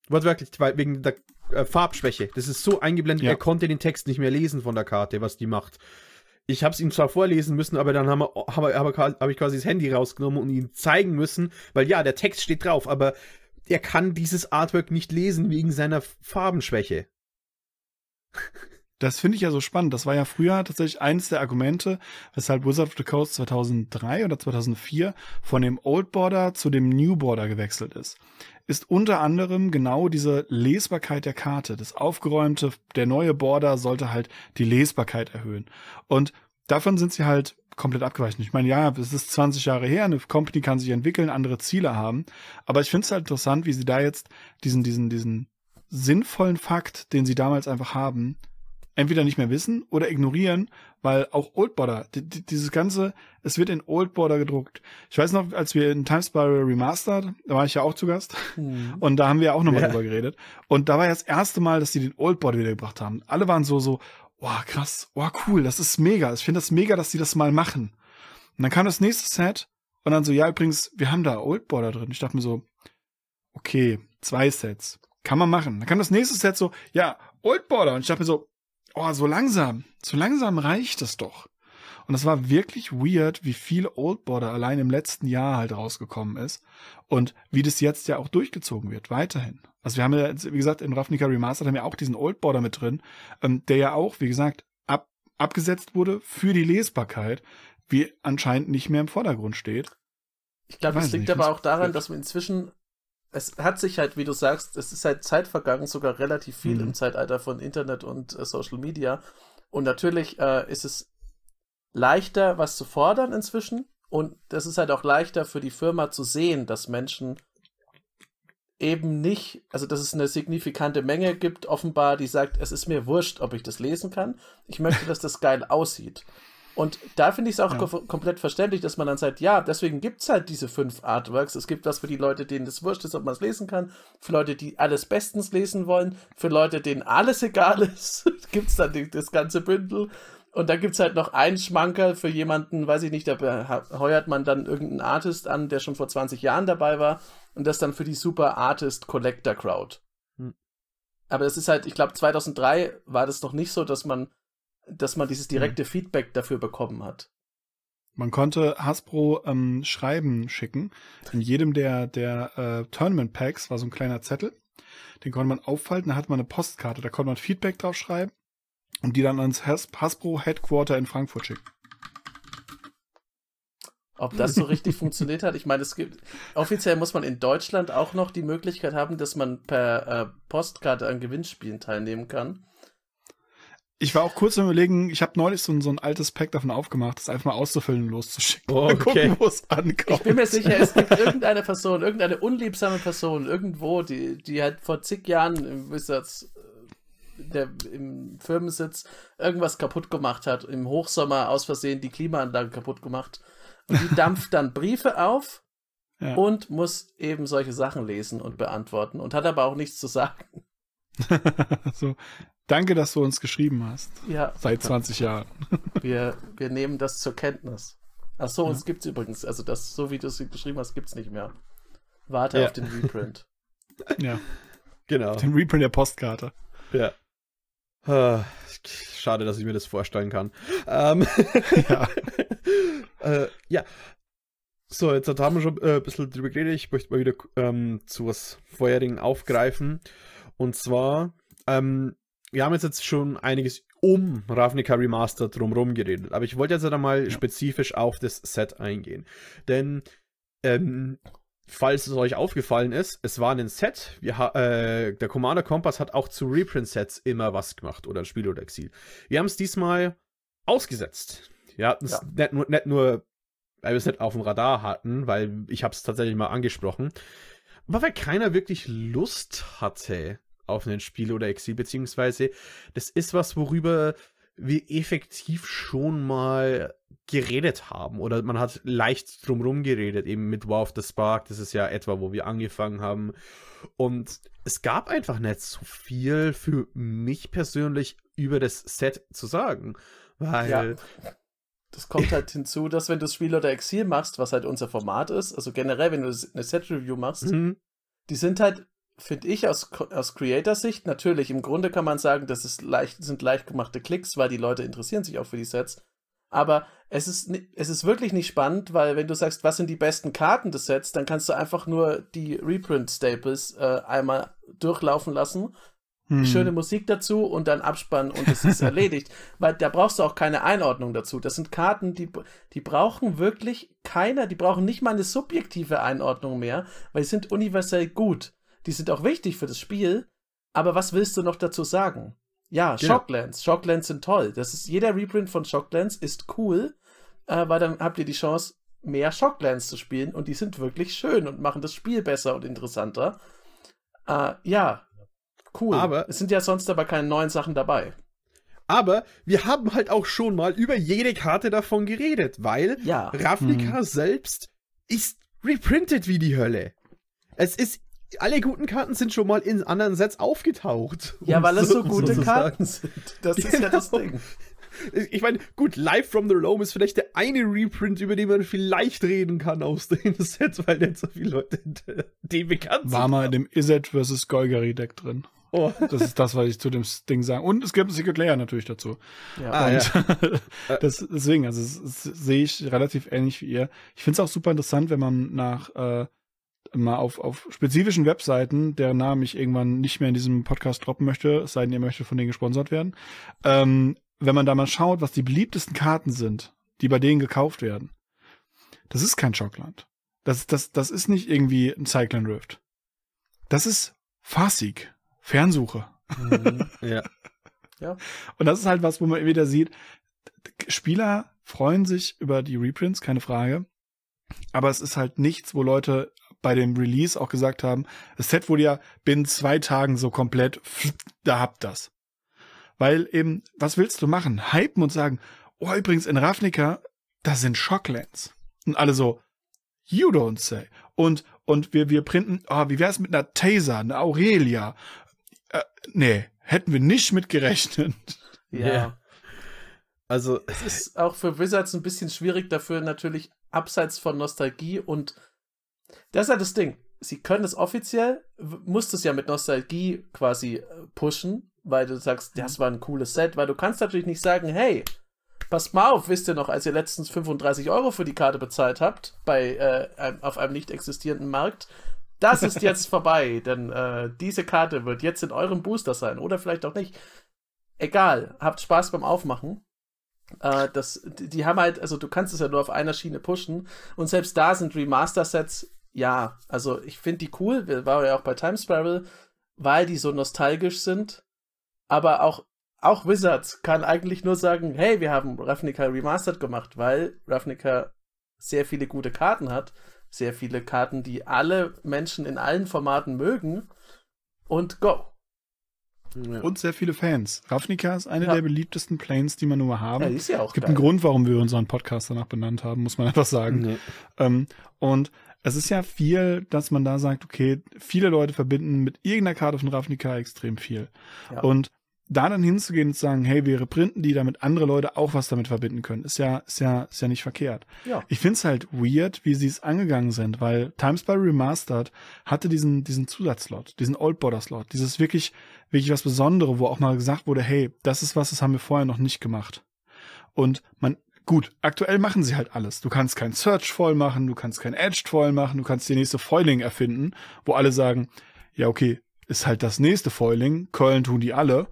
Wortwörtlich, weil wegen der äh, Farbschwäche. Das ist so eingeblendet, ja. er konnte den Text nicht mehr lesen von der Karte, was die macht. Ich habe es ihm zwar vorlesen müssen, aber dann habe hab, hab, hab ich quasi das Handy rausgenommen und ihm zeigen müssen, weil ja, der Text steht drauf, aber er kann dieses Artwork nicht lesen wegen seiner Farbenschwäche. Das finde ich ja so spannend. Das war ja früher tatsächlich eines der Argumente, weshalb Wizard of the Coast 2003 oder 2004 von dem Old Border zu dem New Border gewechselt ist. Ist unter anderem genau diese Lesbarkeit der Karte. Das aufgeräumte, der neue Border sollte halt die Lesbarkeit erhöhen. Und davon sind sie halt komplett abgeweicht. Ich meine, ja, es ist 20 Jahre her, eine Company kann sich entwickeln, andere Ziele haben. Aber ich finde es halt interessant, wie sie da jetzt diesen, diesen, diesen sinnvollen Fakt, den sie damals einfach haben, entweder nicht mehr wissen oder ignorieren, weil auch Old Border, dieses ganze, es wird in Old Border gedruckt. Ich weiß noch, als wir in Time Spiral Remastered, da war ich ja auch zu Gast, mhm. und da haben wir auch nochmal ja. drüber geredet. Und da war ja das erste Mal, dass die den Old Border wiedergebracht haben. Alle waren so, so, wow, krass, wow, cool, das ist mega. Ich finde das mega, dass die das mal machen. Und dann kam das nächste Set und dann so, ja, übrigens, wir haben da Old Border drin. Ich dachte mir so, okay, zwei Sets. Kann man machen. Dann kam das nächste Set so, ja, Old Border. Und ich dachte mir so, oh, so langsam, so langsam reicht es doch. Und das war wirklich weird, wie viel Old Border allein im letzten Jahr halt rausgekommen ist und wie das jetzt ja auch durchgezogen wird, weiterhin. Also wir haben ja, wie gesagt, in Ravnica Remastered haben wir auch diesen Old Border mit drin, ähm, der ja auch, wie gesagt, ab, abgesetzt wurde für die Lesbarkeit, wie anscheinend nicht mehr im Vordergrund steht. Ich glaube, das liegt aber auch daran, dass wir inzwischen es hat sich halt, wie du sagst, es ist halt Zeit vergangen, sogar relativ viel mhm. im Zeitalter von Internet und äh, Social Media. Und natürlich äh, ist es leichter, was zu fordern inzwischen. Und das ist halt auch leichter für die Firma zu sehen, dass Menschen eben nicht, also dass es eine signifikante Menge gibt, offenbar, die sagt, es ist mir wurscht, ob ich das lesen kann. Ich möchte, dass das geil aussieht. Und da finde ich es auch ja. kom komplett verständlich, dass man dann sagt, ja, deswegen gibt es halt diese fünf Artworks. Es gibt was für die Leute, denen es wurscht ist, ob man es lesen kann. Für Leute, die alles bestens lesen wollen. Für Leute, denen alles egal ist, gibt es dann die, das ganze Bündel. Und dann gibt es halt noch einen Schmankerl für jemanden, weiß ich nicht, da heuert man dann irgendeinen Artist an, der schon vor 20 Jahren dabei war. Und das dann für die Super Artist Collector Crowd. Hm. Aber es ist halt, ich glaube, 2003 war das noch nicht so, dass man dass man dieses direkte mhm. Feedback dafür bekommen hat. Man konnte Hasbro ähm, Schreiben schicken. In jedem der, der äh, Tournament Packs war so ein kleiner Zettel. Den konnte man auffalten, da hat man eine Postkarte, da konnte man Feedback drauf schreiben und die dann ans Has Hasbro Headquarter in Frankfurt schicken. Ob das so richtig funktioniert hat? Ich meine, es gibt offiziell muss man in Deutschland auch noch die Möglichkeit haben, dass man per äh, Postkarte an Gewinnspielen teilnehmen kann. Ich war auch kurz am überlegen, ich habe neulich so ein, so ein altes Pack davon aufgemacht, das einfach mal auszufüllen und loszuschicken. Oh, okay. gucken, wo es ankommt. Ich bin mir sicher, es gibt irgendeine Person, irgendeine unliebsame Person irgendwo, die, die halt vor zig Jahren im Wizards der im Firmensitz irgendwas kaputt gemacht hat, im Hochsommer aus Versehen die Klimaanlage kaputt gemacht. Und die dampft dann Briefe auf ja. und muss eben solche Sachen lesen und beantworten und hat aber auch nichts zu sagen. so, Danke, dass du uns geschrieben hast. Ja. Seit 20 Jahren. wir, wir nehmen das zur Kenntnis. Ach so, ja. uns gibt's übrigens. Also das, so wie du es geschrieben hast, gibt's nicht mehr. Warte ja. auf den Reprint. ja. Genau. Den Reprint der Postkarte. Ja. Ah, schade, dass ich mir das vorstellen kann. Ähm, ja. äh, ja. So, jetzt haben wir schon äh, ein bisschen drüber geredet. Ich möchte mal wieder ähm, zu was vorherigen aufgreifen. Und zwar ähm, wir haben jetzt, jetzt schon einiges um Ravnica Remastered drumherum geredet, aber ich wollte jetzt einmal ja. spezifisch auf das Set eingehen. Denn, ähm, falls es euch aufgefallen ist, es war ein Set, wir, äh, der Commander Kompass hat auch zu Reprint-Sets immer was gemacht oder Spiel oder Exil. Wir haben es diesmal ausgesetzt. Wir hatten es ja. nicht, nur, nicht nur, weil wir es nicht auf dem Radar hatten, weil ich habe es tatsächlich mal angesprochen, aber weil keiner wirklich Lust hatte, auf ein Spiel oder Exil, beziehungsweise das ist was, worüber wir effektiv schon mal geredet haben oder man hat leicht drumherum geredet, eben mit Wow of the Spark, das ist ja etwa, wo wir angefangen haben und es gab einfach nicht so viel für mich persönlich über das Set zu sagen, weil ja. Das kommt halt hinzu, dass wenn du das Spiel oder Exil machst, was halt unser Format ist, also generell, wenn du eine Set-Review machst, mhm. die sind halt finde ich aus, aus Creator-Sicht natürlich, im Grunde kann man sagen, das ist leicht, sind leicht gemachte Klicks, weil die Leute interessieren sich auch für die Sets. Aber es ist, es ist wirklich nicht spannend, weil wenn du sagst, was sind die besten Karten des Sets, dann kannst du einfach nur die Reprint-Staples äh, einmal durchlaufen lassen. Hm. Schöne Musik dazu und dann abspannen und es ist erledigt. Weil da brauchst du auch keine Einordnung dazu. Das sind Karten, die, die brauchen wirklich keiner, die brauchen nicht mal eine subjektive Einordnung mehr, weil sie sind universell gut die sind auch wichtig für das Spiel, aber was willst du noch dazu sagen? Ja, genau. Shocklands. Shocklands sind toll. Das ist, jeder Reprint von Shocklands ist cool, äh, weil dann habt ihr die Chance, mehr Shocklands zu spielen und die sind wirklich schön und machen das Spiel besser und interessanter. Äh, ja, cool. Aber es sind ja sonst aber keine neuen Sachen dabei. Aber wir haben halt auch schon mal über jede Karte davon geredet, weil ja. Ravnica hm. selbst ist reprintet wie die Hölle. Es ist alle guten Karten sind schon mal in anderen Sets aufgetaucht. Ja, weil es so, so gute Karten sind. Das genau. ist ja das genau. Ding. Ich meine, gut, Live from the Loam ist vielleicht der eine Reprint, über den man vielleicht reden kann aus dem Set, weil nicht so viele Leute dem bekannt sind. War mal in dem Izzet vs. Golgari Deck drin. Oh. Das ist das, was ich zu dem Ding sage. Und es gibt ein Secret Layer natürlich dazu. Ja. Ah, und ja. das, deswegen, also das, das sehe ich relativ ähnlich wie ihr. Ich finde es auch super interessant, wenn man nach äh, mal auf, auf spezifischen Webseiten, deren Namen ich irgendwann nicht mehr in diesem Podcast droppen möchte, es sei denn, ihr möchtet von denen gesponsert werden, ähm, wenn man da mal schaut, was die beliebtesten Karten sind, die bei denen gekauft werden, das ist kein Schockland. Das, das, das ist nicht irgendwie ein Cyclone Rift. Das ist Farsieg, Fernsuche. Mhm, ja. ja. Und das ist halt was, wo man wieder sieht, Spieler freuen sich über die Reprints, keine Frage. Aber es ist halt nichts, wo Leute bei dem Release auch gesagt haben, das Set wurde ja binnen zwei Tagen so komplett, da habt das. Weil eben, was willst du machen? Hypen und sagen, oh, übrigens in Ravnica, da sind Shocklands. Und alle so, you don't say. Und, und wir, wir printen, oh, wie wär's mit einer Taser, einer Aurelia? Äh, nee, hätten wir nicht mit gerechnet. Ja. Also. Es ist auch für Wizards ein bisschen schwierig dafür, natürlich abseits von Nostalgie und das ist ja das Ding. Sie können es offiziell, musst es ja mit Nostalgie quasi äh, pushen, weil du sagst, das war ein cooles Set, weil du kannst natürlich nicht sagen, hey, passt mal auf, wisst ihr noch, als ihr letztens 35 Euro für die Karte bezahlt habt, bei, äh, auf einem nicht existierenden Markt, das ist jetzt vorbei, denn äh, diese Karte wird jetzt in eurem Booster sein oder vielleicht auch nicht. Egal, habt Spaß beim Aufmachen. Äh, das, die haben halt, also du kannst es ja nur auf einer Schiene pushen und selbst da sind Remaster-Sets, ja, also ich finde die cool, wir waren ja auch bei Time Spiral, weil die so nostalgisch sind, aber auch auch Wizards kann eigentlich nur sagen, hey, wir haben Ravnica Remastered gemacht, weil Ravnica sehr viele gute Karten hat, sehr viele Karten, die alle Menschen in allen Formaten mögen und go. Ja. Und sehr viele Fans. Ravnica ist eine ja. der beliebtesten Planes, die man nur haben. Ja, ist ja auch es gibt geil. einen Grund, warum wir unseren Podcast danach benannt haben, muss man einfach sagen. Nee. Ähm, und es ist ja viel, dass man da sagt, okay, viele Leute verbinden mit irgendeiner Karte von Ravnica extrem viel. Ja. Und da dann hinzugehen und zu sagen, hey, wir reprinten die, damit andere Leute auch was damit verbinden können, ist ja, ist ja, ist ja nicht verkehrt. Ja. Ich find's halt weird, wie sie es angegangen sind, weil Times by Remastered hatte diesen, diesen Zusatzslot, diesen Old Border Slot, dieses wirklich, wirklich was Besondere, wo auch mal gesagt wurde, hey, das ist was, das haben wir vorher noch nicht gemacht. Und man, gut, aktuell machen sie halt alles. Du kannst kein Search voll machen, du kannst kein Edged voll machen, du kannst die nächste Foiling erfinden, wo alle sagen, ja, okay, ist halt das nächste Foiling, Köln tun die alle.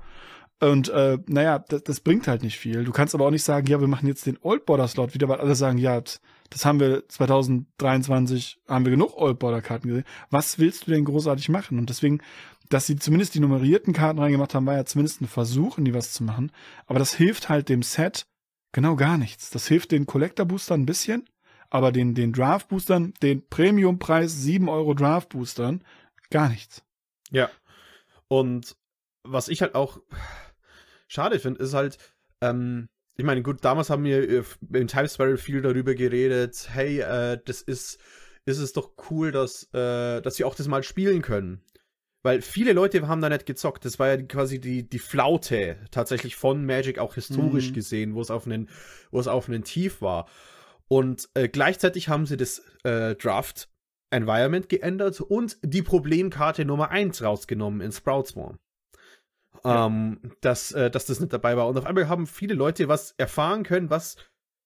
Und äh, naja, das, das bringt halt nicht viel. Du kannst aber auch nicht sagen, ja, wir machen jetzt den Old Border Slot wieder, weil alle sagen, ja, das haben wir 2023, haben wir genug Old Border Karten gesehen. Was willst du denn großartig machen? Und deswegen, dass sie zumindest die nummerierten Karten reingemacht haben, war ja zumindest ein Versuch, in die was zu machen. Aber das hilft halt dem Set genau gar nichts. Das hilft den Collector Boostern ein bisschen, aber den, den Draft Boostern, den Premium Preis 7 Euro Draft Boostern, gar nichts. Ja. Und was ich halt auch schade finde, ist halt, ähm, ich meine, gut, damals haben wir äh, im Times Sparrow viel darüber geredet, hey, äh, das ist, ist es doch cool, dass, äh, dass wir auch das mal spielen können. Weil viele Leute haben da nicht gezockt. Das war ja quasi die, die Flaute tatsächlich von Magic auch historisch mhm. gesehen, wo es auf einen, wo es auf einen Tief war. Und äh, gleichzeitig haben sie das äh, Draft Environment geändert und die Problemkarte Nummer 1 rausgenommen in Sprout Swarm ähm, dass, äh, dass das nicht dabei war. Und auf einmal haben viele Leute was erfahren können, was,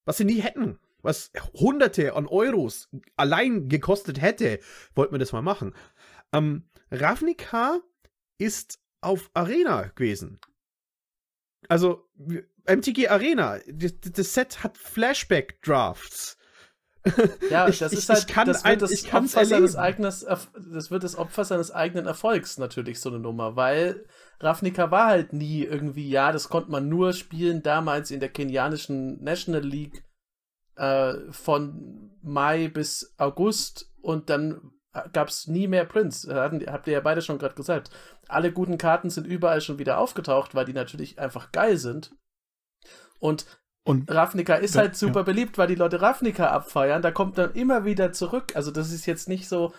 was sie nie hätten. Was Hunderte an Euros allein gekostet hätte, wollten wir das mal machen. Ähm, Ravnica ist auf Arena gewesen. Also, MTG Arena, das, Set hat Flashback-Drafts. Ja, das ist halt, kann das wird das Opfer seines eigenen, das wird das Opfer seines eigenen Erfolgs natürlich so eine Nummer, weil Ravnica war halt nie irgendwie, ja, das konnte man nur spielen damals in der kenianischen National League äh, von Mai bis August und dann gab es nie mehr Prints. Habt ihr ja beide schon gerade gesagt. Alle guten Karten sind überall schon wieder aufgetaucht, weil die natürlich einfach geil sind. Und und Ravnica ist halt super ja. beliebt, weil die Leute Ravnica abfeiern. Da kommt dann immer wieder zurück. Also das ist jetzt nicht so.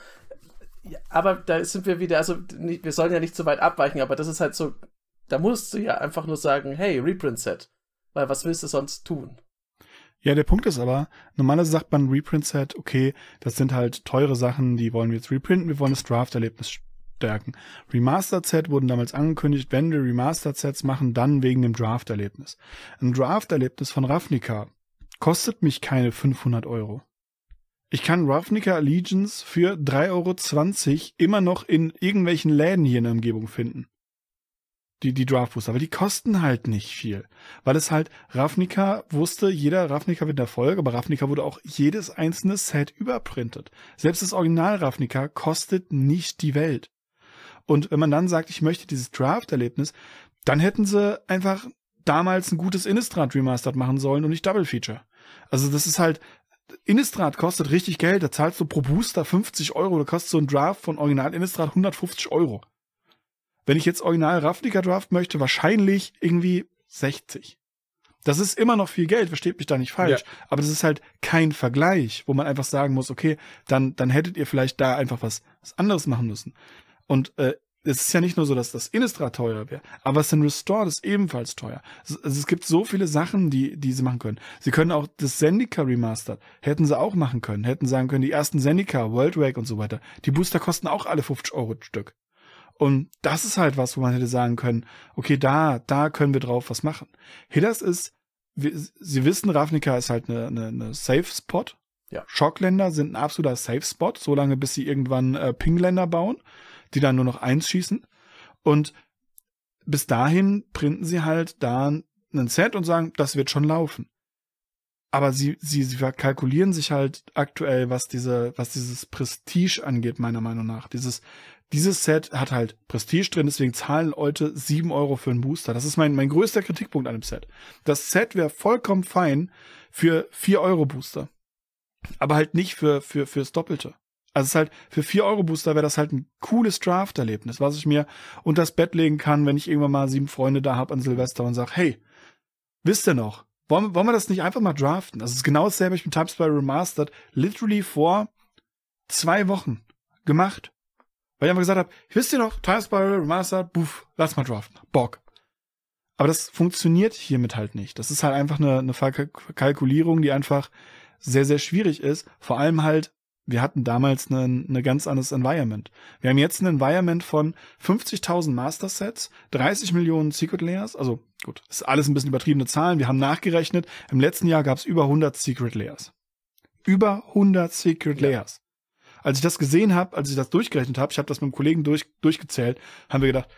Ja, aber da sind wir wieder, also nicht, wir sollen ja nicht zu weit abweichen, aber das ist halt so, da musst du ja einfach nur sagen, hey, Reprint-Set. Weil was willst du sonst tun? Ja, der Punkt ist aber, normalerweise sagt man Reprint-Set, okay, das sind halt teure Sachen, die wollen wir jetzt reprinten, wir wollen das Draft-Erlebnis stärken. Remastered-Set wurden damals angekündigt, wenn wir Remastered-Sets machen, dann wegen dem Draft-Erlebnis. Ein Draft-Erlebnis von Ravnica kostet mich keine 500 Euro. Ich kann Ravnica Allegiance für 3,20 Euro immer noch in irgendwelchen Läden hier in der Umgebung finden. Die, die Draft Booster, aber die kosten halt nicht viel. Weil es halt, Ravnica wusste, jeder Ravnica wird Erfolg, aber Ravnica wurde auch jedes einzelne Set überprintet. Selbst das Original Ravnica kostet nicht die Welt. Und wenn man dann sagt, ich möchte dieses Draft-Erlebnis, dann hätten sie einfach damals ein gutes Innistrad Remastered machen sollen und nicht Double Feature. Also das ist halt, Innistrad kostet richtig Geld, da zahlst du pro Booster 50 Euro, da kostet so ein Draft von Original Innistrad 150 Euro. Wenn ich jetzt Original Ravnica Draft möchte, wahrscheinlich irgendwie 60. Das ist immer noch viel Geld, versteht mich da nicht falsch. Ja. Aber das ist halt kein Vergleich, wo man einfach sagen muss, okay, dann, dann hättet ihr vielleicht da einfach was, was anderes machen müssen. Und äh, es ist ja nicht nur so, dass das Innistrad teuer wäre, aber es sind Restored ist ebenfalls teuer. Also es gibt so viele Sachen, die, die sie machen können. Sie können auch das Zendika Remastered, hätten sie auch machen können, hätten sagen können, die ersten Zendika, World Wake und so weiter. Die Booster kosten auch alle 50 Euro Stück. Und das ist halt was, wo man hätte sagen können, okay, da, da können wir drauf was machen. Hidders ist, wir, Sie wissen, Ravnica ist halt eine, eine, eine Safe Spot. Ja. Schockländer sind ein absoluter Safe Spot, solange bis sie irgendwann äh, Pingländer bauen, die dann nur noch eins schießen. Und bis dahin printen sie halt da einen Set und sagen, das wird schon laufen. Aber sie, sie, sie kalkulieren sich halt aktuell, was diese, was dieses Prestige angeht, meiner Meinung nach. Dieses, dieses Set hat halt Prestige drin, deswegen zahlen Leute sieben Euro für einen Booster. Das ist mein, mein größter Kritikpunkt an dem Set. Das Set wäre vollkommen fein für vier Euro Booster. Aber halt nicht für, für, fürs Doppelte. Also es ist halt, für vier Euro Booster wäre das halt ein cooles Draft-Erlebnis, was ich mir unter das Bett legen kann, wenn ich irgendwann mal sieben Freunde da hab an Silvester und sag, hey, wisst ihr noch, wollen, wollen wir das nicht einfach mal draften? Das ist genau dasselbe, ich bin Type Spy Remastered literally vor zwei Wochen gemacht. Weil ich einfach gesagt habe, wisst ihr noch, Time Spiral, Remastered, buff, lass mal draften. Bock. Aber das funktioniert hiermit halt nicht. Das ist halt einfach eine, eine Kalkulierung, die einfach sehr, sehr schwierig ist. Vor allem halt, wir hatten damals ein eine ganz anderes Environment. Wir haben jetzt ein Environment von 50.000 Master Sets, 30 Millionen Secret Layers. Also gut, ist alles ein bisschen übertriebene Zahlen. Wir haben nachgerechnet, im letzten Jahr gab es über 100 Secret Layers. Über 100 Secret ja. Layers als ich das gesehen habe, als ich das durchgerechnet habe, ich habe das mit einem Kollegen durch, durchgezählt, haben wir gedacht,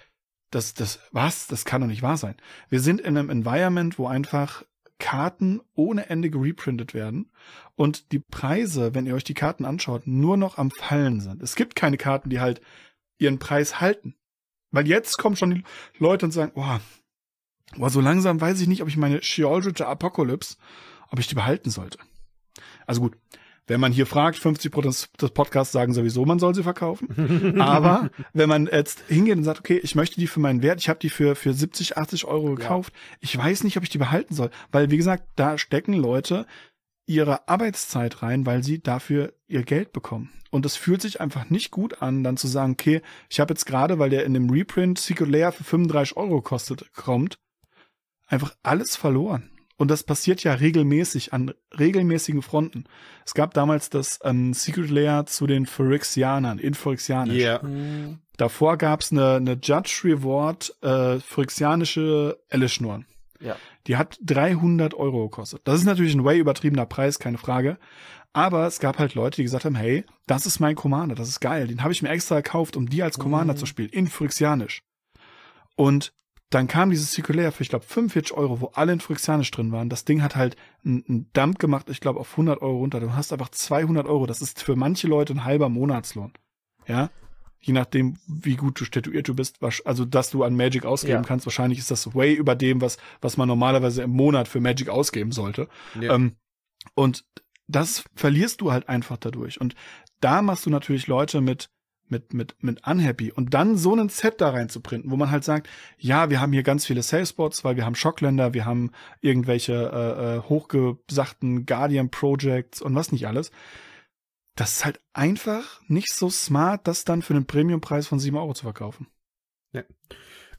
das, das, was? Das kann doch nicht wahr sein. Wir sind in einem Environment, wo einfach Karten ohne Ende gereprintet werden und die Preise, wenn ihr euch die Karten anschaut, nur noch am Fallen sind. Es gibt keine Karten, die halt ihren Preis halten. Weil jetzt kommen schon die Leute und sagen, oh, oh so langsam weiß ich nicht, ob ich meine Sheoldredge Apocalypse, ob ich die behalten sollte. Also gut, wenn man hier fragt, 50 Prozent des Podcasts sagen sowieso, man soll sie verkaufen. Aber wenn man jetzt hingeht und sagt, okay, ich möchte die für meinen Wert, ich habe die für, für 70, 80 Euro gekauft, ja. ich weiß nicht, ob ich die behalten soll. Weil, wie gesagt, da stecken Leute ihre Arbeitszeit rein, weil sie dafür ihr Geld bekommen. Und es fühlt sich einfach nicht gut an, dann zu sagen, okay, ich habe jetzt gerade, weil der in dem Reprint Secret Layer für 35 Euro kostet, kommt, einfach alles verloren. Und das passiert ja regelmäßig an regelmäßigen Fronten. Es gab damals das ähm, Secret Layer zu den Phyrexianern, in Phyrexianisch. Yeah. Mhm. Davor gab es eine, eine Judge Reward äh, Phyrexianische Elischnur. Ja. Die hat 300 Euro gekostet. Das ist natürlich ein way übertriebener Preis, keine Frage. Aber es gab halt Leute, die gesagt haben, hey, das ist mein Commander, das ist geil. Den habe ich mir extra gekauft, um die als Commander mhm. zu spielen, in Phyrexianisch. Und dann kam dieses Zirkulär für, ich glaube, 45 Euro, wo alle in Phyrexianisch drin waren. Das Ding hat halt einen Dump gemacht, ich glaube, auf 100 Euro runter. Du hast einfach 200 Euro. Das ist für manche Leute ein halber Monatslohn. Ja. Je nachdem, wie gut du statuiert du bist, also dass du an Magic ausgeben ja. kannst, wahrscheinlich ist das way über dem, was, was man normalerweise im Monat für Magic ausgeben sollte. Ja. Ähm, und das verlierst du halt einfach dadurch. Und da machst du natürlich Leute mit, mit, mit, mit unhappy. Und dann so einen Set da rein zu printen, wo man halt sagt, ja, wir haben hier ganz viele Salespots, weil wir haben Schockländer, wir haben irgendwelche äh, äh, hochgesachten Guardian Projects und was nicht alles. Das ist halt einfach nicht so smart, das dann für einen Premiumpreis von 7 Euro zu verkaufen. Ja,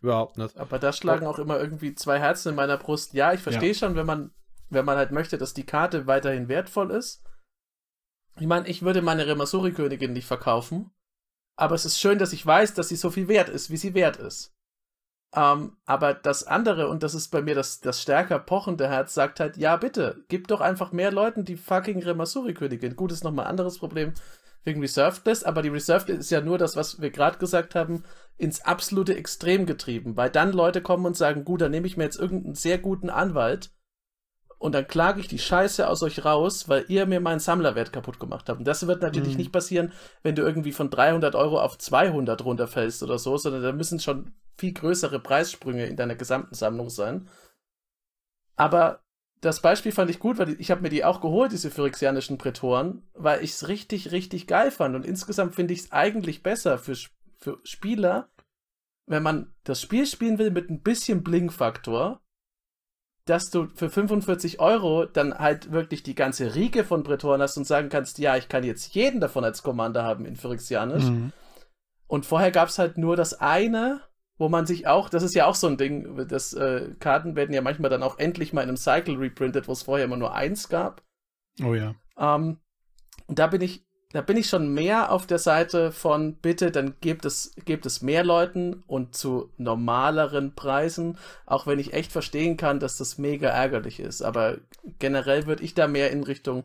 überhaupt nicht. Aber da schlagen auch immer irgendwie zwei Herzen in meiner Brust. Ja, ich verstehe ja. schon, wenn man, wenn man halt möchte, dass die Karte weiterhin wertvoll ist. Ich meine, ich würde meine Remasuri-Königin nicht verkaufen aber es ist schön, dass ich weiß, dass sie so viel wert ist, wie sie wert ist. Ähm, aber das andere, und das ist bei mir das, das stärker pochende Herz, sagt halt, ja bitte, gib doch einfach mehr Leuten die fucking Remasuri-Königin. Gut, ist nochmal ein anderes Problem wegen Reserved List, aber die Reserved List ist ja nur das, was wir gerade gesagt haben, ins absolute Extrem getrieben, weil dann Leute kommen und sagen, gut, dann nehme ich mir jetzt irgendeinen sehr guten Anwalt und dann klage ich die Scheiße aus euch raus, weil ihr mir meinen Sammlerwert kaputt gemacht habt. Und das wird natürlich mhm. nicht passieren, wenn du irgendwie von 300 Euro auf 200 runterfällst oder so, sondern da müssen schon viel größere Preissprünge in deiner gesamten Sammlung sein. Aber das Beispiel fand ich gut, weil ich habe mir die auch geholt, diese phyrexianischen Prätoren, weil ich es richtig, richtig geil fand. Und insgesamt finde ich es eigentlich besser für, für Spieler, wenn man das Spiel spielen will mit ein bisschen Bling-Faktor, dass du für 45 Euro dann halt wirklich die ganze Riege von Prätoren hast und sagen kannst, ja, ich kann jetzt jeden davon als Commander haben in Phyrexianisch. Mhm. Und vorher gab es halt nur das eine, wo man sich auch, das ist ja auch so ein Ding, das äh, Karten werden ja manchmal dann auch endlich mal in einem Cycle reprintet, wo es vorher immer nur eins gab. Oh ja. Ähm, und da bin ich, da bin ich schon mehr auf der Seite von bitte, dann gebt es, gebt es mehr Leuten und zu normaleren Preisen, auch wenn ich echt verstehen kann, dass das mega ärgerlich ist. Aber generell würde ich da mehr in Richtung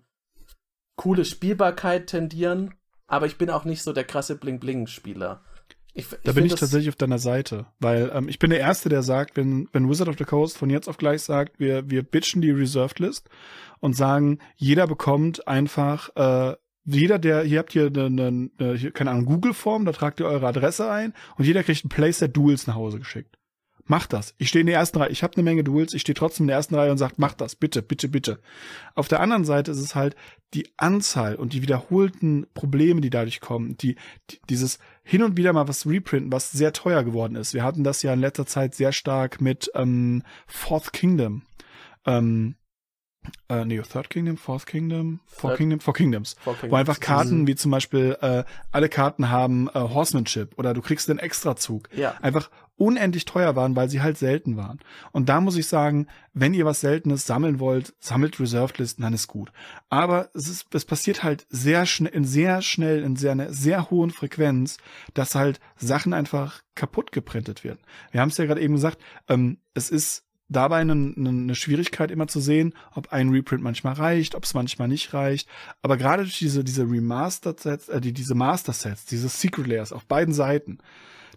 coole Spielbarkeit tendieren, aber ich bin auch nicht so der krasse Bling-Bling-Spieler. Ich, da bin ich tatsächlich auf deiner Seite, weil ähm, ich bin der Erste, der sagt, wenn, wenn Wizard of the Coast von jetzt auf gleich sagt, wir, wir bitchen die Reserved List und sagen, jeder bekommt einfach, äh, jeder, der, hier habt ihr eine, eine, eine keine Ahnung, Google-Form, da tragt ihr eure Adresse ein und jeder kriegt ein Playset Duels nach Hause geschickt. Macht das. Ich stehe in der ersten Reihe. Ich habe eine Menge Duels. Ich stehe trotzdem in der ersten Reihe und sage, macht das, bitte, bitte, bitte. Auf der anderen Seite ist es halt die Anzahl und die wiederholten Probleme, die dadurch kommen, die, die dieses hin und wieder mal was reprinten, was sehr teuer geworden ist. Wir hatten das ja in letzter Zeit sehr stark mit ähm, Fourth Kingdom. Ähm, äh, nee, Third Kingdom, Fourth Kingdom, Four Third, Kingdom, Four Kingdoms, Four Kingdoms. Wo einfach Karten mhm. wie zum Beispiel, äh, alle Karten haben äh, Horsemanship oder du kriegst einen Extrazug. Ja. Einfach unendlich teuer waren, weil sie halt selten waren. Und da muss ich sagen, wenn ihr was Seltenes sammeln wollt, sammelt Reserved Listen, dann ist gut. Aber es ist, es passiert halt sehr schnell, in sehr schnell, in sehr, einer sehr hohen Frequenz, dass halt Sachen einfach kaputt geprintet werden. Wir haben es ja gerade eben gesagt, ähm, es ist dabei eine, eine Schwierigkeit immer zu sehen, ob ein Reprint manchmal reicht, ob es manchmal nicht reicht. Aber gerade durch diese, diese Remastered-Sets, äh, die, diese Master-Sets, diese Secret Layers auf beiden Seiten,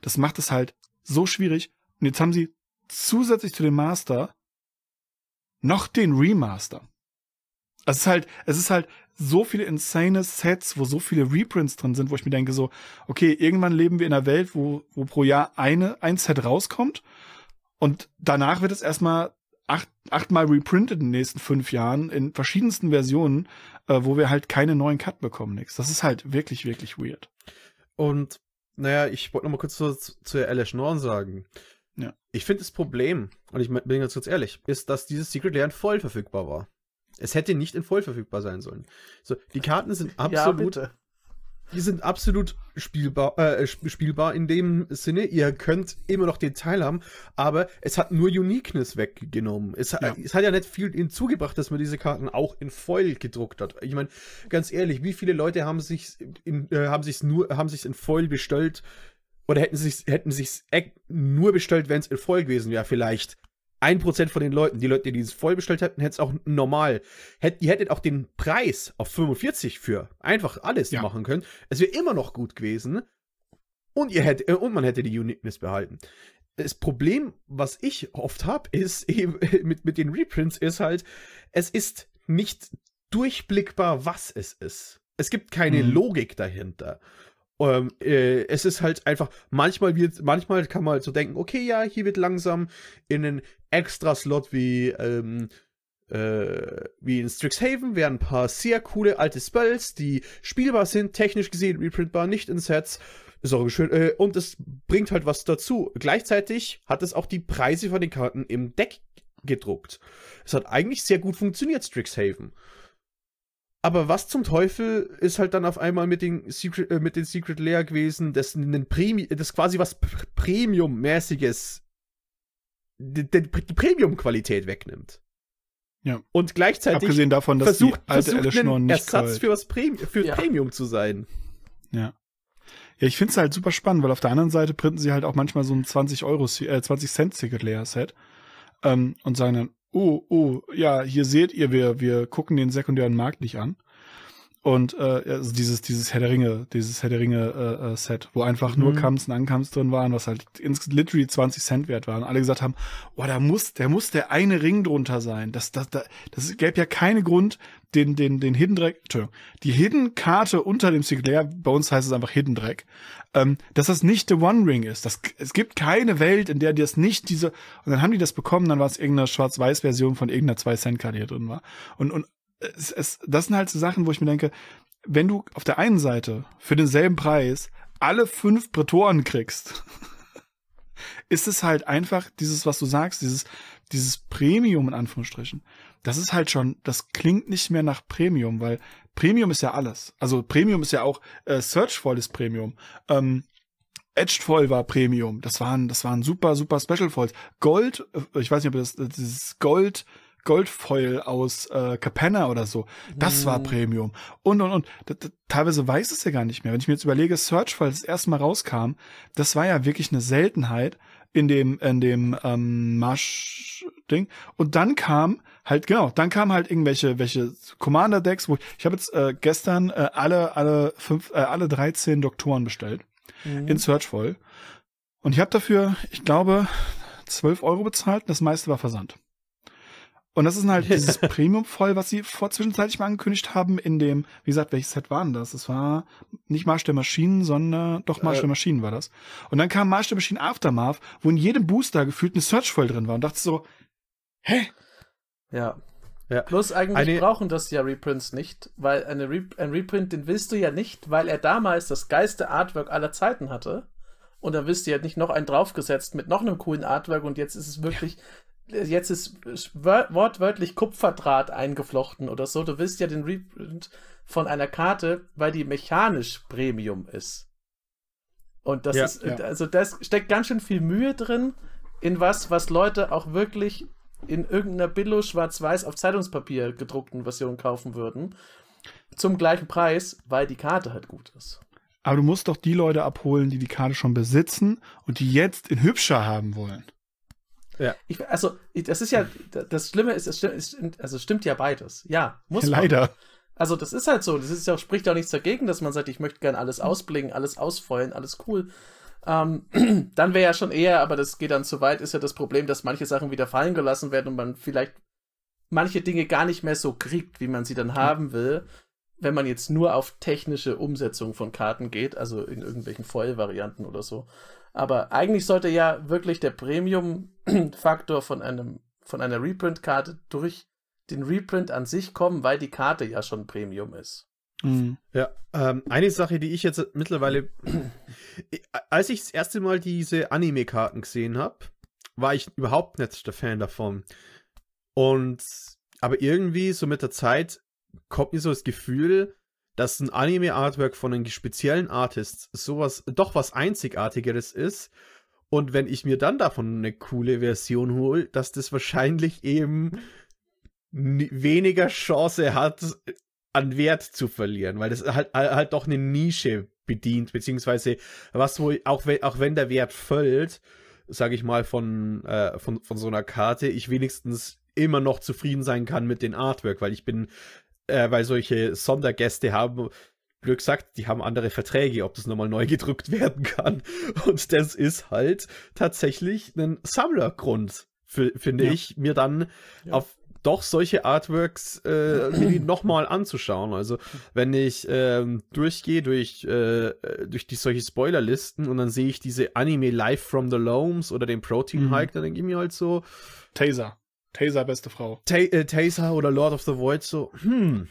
das macht es halt so schwierig. Und jetzt haben sie zusätzlich zu dem Master noch den Remaster. Es ist halt, es ist halt so viele insane Sets, wo so viele Reprints drin sind, wo ich mir denke so, okay, irgendwann leben wir in einer Welt, wo, wo pro Jahr eine, ein Set rauskommt und danach wird es erstmal acht, achtmal reprintet in den nächsten fünf Jahren in verschiedensten Versionen, äh, wo wir halt keine neuen Cut bekommen, nix. Das ist halt wirklich, wirklich weird. Und naja, ich wollte noch mal kurz zu, zu LS Norn sagen. Ja. Ich finde das Problem, und ich bin ganz kurz ehrlich, ist, dass dieses Secret Lair voll verfügbar war. Es hätte nicht in voll verfügbar sein sollen. So, die Karten sind absolut, ja, die sind absolut spielbar, äh, spielbar in dem Sinne. Ihr könnt immer noch den Teil haben, aber es hat nur Uniqueness weggenommen. Es, ja. es hat ja nicht viel hinzugebracht, dass man diese Karten auch in Foil gedruckt hat. Ich meine, ganz ehrlich, wie viele Leute haben sich in, äh, haben sich's nur, haben sich's in Foil bestellt? Oder hätten sie hätten sich's nur bestellt, wenn es in Foil gewesen wäre? Vielleicht ein Prozent von den Leuten, die Leute, die es voll bestellt hätten, hätten es auch normal. Hätt, ihr hättet auch den Preis auf 45 für einfach alles ja. machen können. Es wäre immer noch gut gewesen. Und ihr hättet, und man hätte die Uniqueness behalten. Das Problem, was ich oft habe, ist eben mit, mit den Reprints, ist halt, es ist nicht durchblickbar, was es ist. Es gibt keine mhm. Logik dahinter. Ähm, äh, es ist halt einfach, manchmal wird, manchmal kann man halt so denken, okay, ja, hier wird langsam in einen extra Slot wie, ähm, äh, wie in Strixhaven werden ein paar sehr coole alte Spells, die spielbar sind, technisch gesehen reprintbar, nicht in Sets. Ist schön. Äh, und es bringt halt was dazu. Gleichzeitig hat es auch die Preise von den Karten im Deck gedruckt. Es hat eigentlich sehr gut funktioniert, Strixhaven. Aber was zum Teufel ist halt dann auf einmal mit den Secret, äh, mit den Secret Lair gewesen, das, Premi das quasi was Premium-mäßiges, die, die, die Premium-Qualität wegnimmt. Ja. Und gleichzeitig Abgesehen davon, dass versucht, die alte versucht einen Ersatz für was Premi für ja. Premium zu sein. Ja. Ja, ich finde es halt super spannend, weil auf der anderen Seite printen sie halt auch manchmal so ein 20 Euro, äh, 20 Cent Secret Layer Set ähm, und sagen dann, oh, oh, ja, hier seht ihr, wir, wir gucken den sekundären Markt nicht an. und äh, also dieses dieses Herr der Ringe, dieses Herr der Ringe äh, äh, Set, wo einfach mhm. nur Kamps und Ankamps drin waren, was halt ins literally 20 Cent wert waren. Alle gesagt haben, oh, da muss, der muss der eine Ring drunter sein. Das das das, das gäbe ja keinen Grund, den den den Hidden Dreck, Entschuldigung, die Hidden Karte unter dem Sinclair, bei uns heißt es einfach Hidden Dreck, ähm, dass das nicht The One Ring ist. Das, es gibt keine Welt, in der das nicht diese und dann haben die das bekommen, dann war es irgendeine Schwarz-Weiß-Version von irgendeiner 2 Cent Karte hier drin war. Und und es, es, das sind halt so Sachen, wo ich mir denke, wenn du auf der einen Seite für denselben Preis alle fünf Prätoren kriegst, ist es halt einfach dieses, was du sagst, dieses, dieses Premium in Anführungsstrichen. Das ist halt schon, das klingt nicht mehr nach Premium, weil Premium ist ja alles. Also Premium ist ja auch, äh, Searchfall ist Premium. Ähm, Edged war Premium. Das waren, das waren super, super Special Foils. Gold, äh, ich weiß nicht, ob das, dieses Gold, Goldfoil aus äh, Capenna oder so. Das mm. war Premium. Und, und, und. Das, teilweise weiß es ja gar nicht mehr. Wenn ich mir jetzt überlege, Searchfall das erste Mal rauskam, das war ja wirklich eine Seltenheit in dem, in dem ähm, Marsch-Ding. Und dann kam halt, genau, dann kam halt irgendwelche welche Commander-Decks, wo ich, ich habe jetzt äh, gestern äh, alle, alle fünf, äh, alle 13 Doktoren bestellt mhm. in Searchfall. Und ich habe dafür, ich glaube, 12 Euro bezahlt. Das meiste war Versand. Und das ist halt dieses Premium voll, was sie vor zwischenzeitlich mal angekündigt haben in dem, wie gesagt, welches Set waren das? Das war nicht Marsch der Maschinen, sondern doch Marsch äh. der Maschinen war das. Und dann kam Marsch der Maschinen Aftermath, wo in jedem Booster gefühlt eine Search voll drin war und dachte so, hä? Ja. Ja. Plus eigentlich eine, brauchen das ja Reprints nicht, weil eine Re ein Reprint, den willst du ja nicht, weil er damals das geilste Artwork aller Zeiten hatte. Und dann willst du ja nicht noch einen draufgesetzt mit noch einem coolen Artwork und jetzt ist es wirklich ja jetzt ist wortwörtlich Kupferdraht eingeflochten oder so. Du willst ja den Reprint von einer Karte, weil die mechanisch Premium ist. Und das ja, ist, ja. also das steckt ganz schön viel Mühe drin in was, was Leute auch wirklich in irgendeiner Billo schwarz-weiß auf Zeitungspapier gedruckten Version kaufen würden. Zum gleichen Preis, weil die Karte halt gut ist. Aber du musst doch die Leute abholen, die die Karte schon besitzen und die jetzt in hübscher haben wollen. Ja. Ich, also, das ist ja, das Schlimme ist, es stimmt, also stimmt ja beides. Ja, muss ja, Leider. Man. Also, das ist halt so. Das ist ja, spricht ja auch nichts dagegen, dass man sagt, ich möchte gern alles ausblingen, alles ausfeuern, alles cool. Ähm, dann wäre ja schon eher, aber das geht dann zu weit, ist ja das Problem, dass manche Sachen wieder fallen gelassen werden und man vielleicht manche Dinge gar nicht mehr so kriegt, wie man sie dann haben will, wenn man jetzt nur auf technische Umsetzung von Karten geht, also in irgendwelchen Foil-Varianten oder so. Aber eigentlich sollte ja wirklich der Premium-Faktor von einem von einer Reprint-Karte durch den Reprint an sich kommen, weil die Karte ja schon Premium ist. Mhm. Ja, ähm, eine Sache, die ich jetzt mittlerweile, als ich das erste Mal diese Anime-Karten gesehen habe, war ich überhaupt nicht der Fan davon. Und aber irgendwie so mit der Zeit kommt mir so das Gefühl, dass ein Anime-Artwork von einem speziellen Artist sowas, doch was Einzigartigeres ist. Und wenn ich mir dann davon eine coole Version hole, dass das wahrscheinlich eben weniger Chance hat, an Wert zu verlieren, weil das halt, halt doch eine Nische bedient, beziehungsweise was wohl, auch wenn, auch wenn der Wert fällt, sage ich mal, von, äh, von, von so einer Karte, ich wenigstens immer noch zufrieden sein kann mit dem Artwork, weil ich bin äh, weil solche Sondergäste haben, blöd gesagt, die haben andere Verträge, ob das nochmal neu gedrückt werden kann. Und das ist halt tatsächlich ein Sammlergrund, finde ja. ich, mir dann ja. auf doch solche Artworks äh, nochmal anzuschauen. Also wenn ich ähm, durchgehe durch, äh, durch die solche Spoilerlisten und dann sehe ich diese Anime Live from the Loams oder den Protein mhm. Hike, mhm. dann denke ich mir halt so Taser. Taser, beste Frau. Ta äh, Taser oder Lord of the Void, so, hm.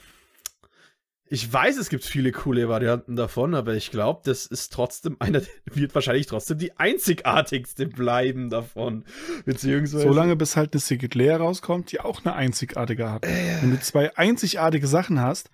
Ich weiß, es gibt viele coole Varianten davon, aber ich glaube, das ist trotzdem einer, wird wahrscheinlich trotzdem die einzigartigste bleiben davon. Beziehungsweise. Solange bis halt eine Secret Lair rauskommt, die auch eine einzigartige hat. Äh. Wenn du zwei einzigartige Sachen hast,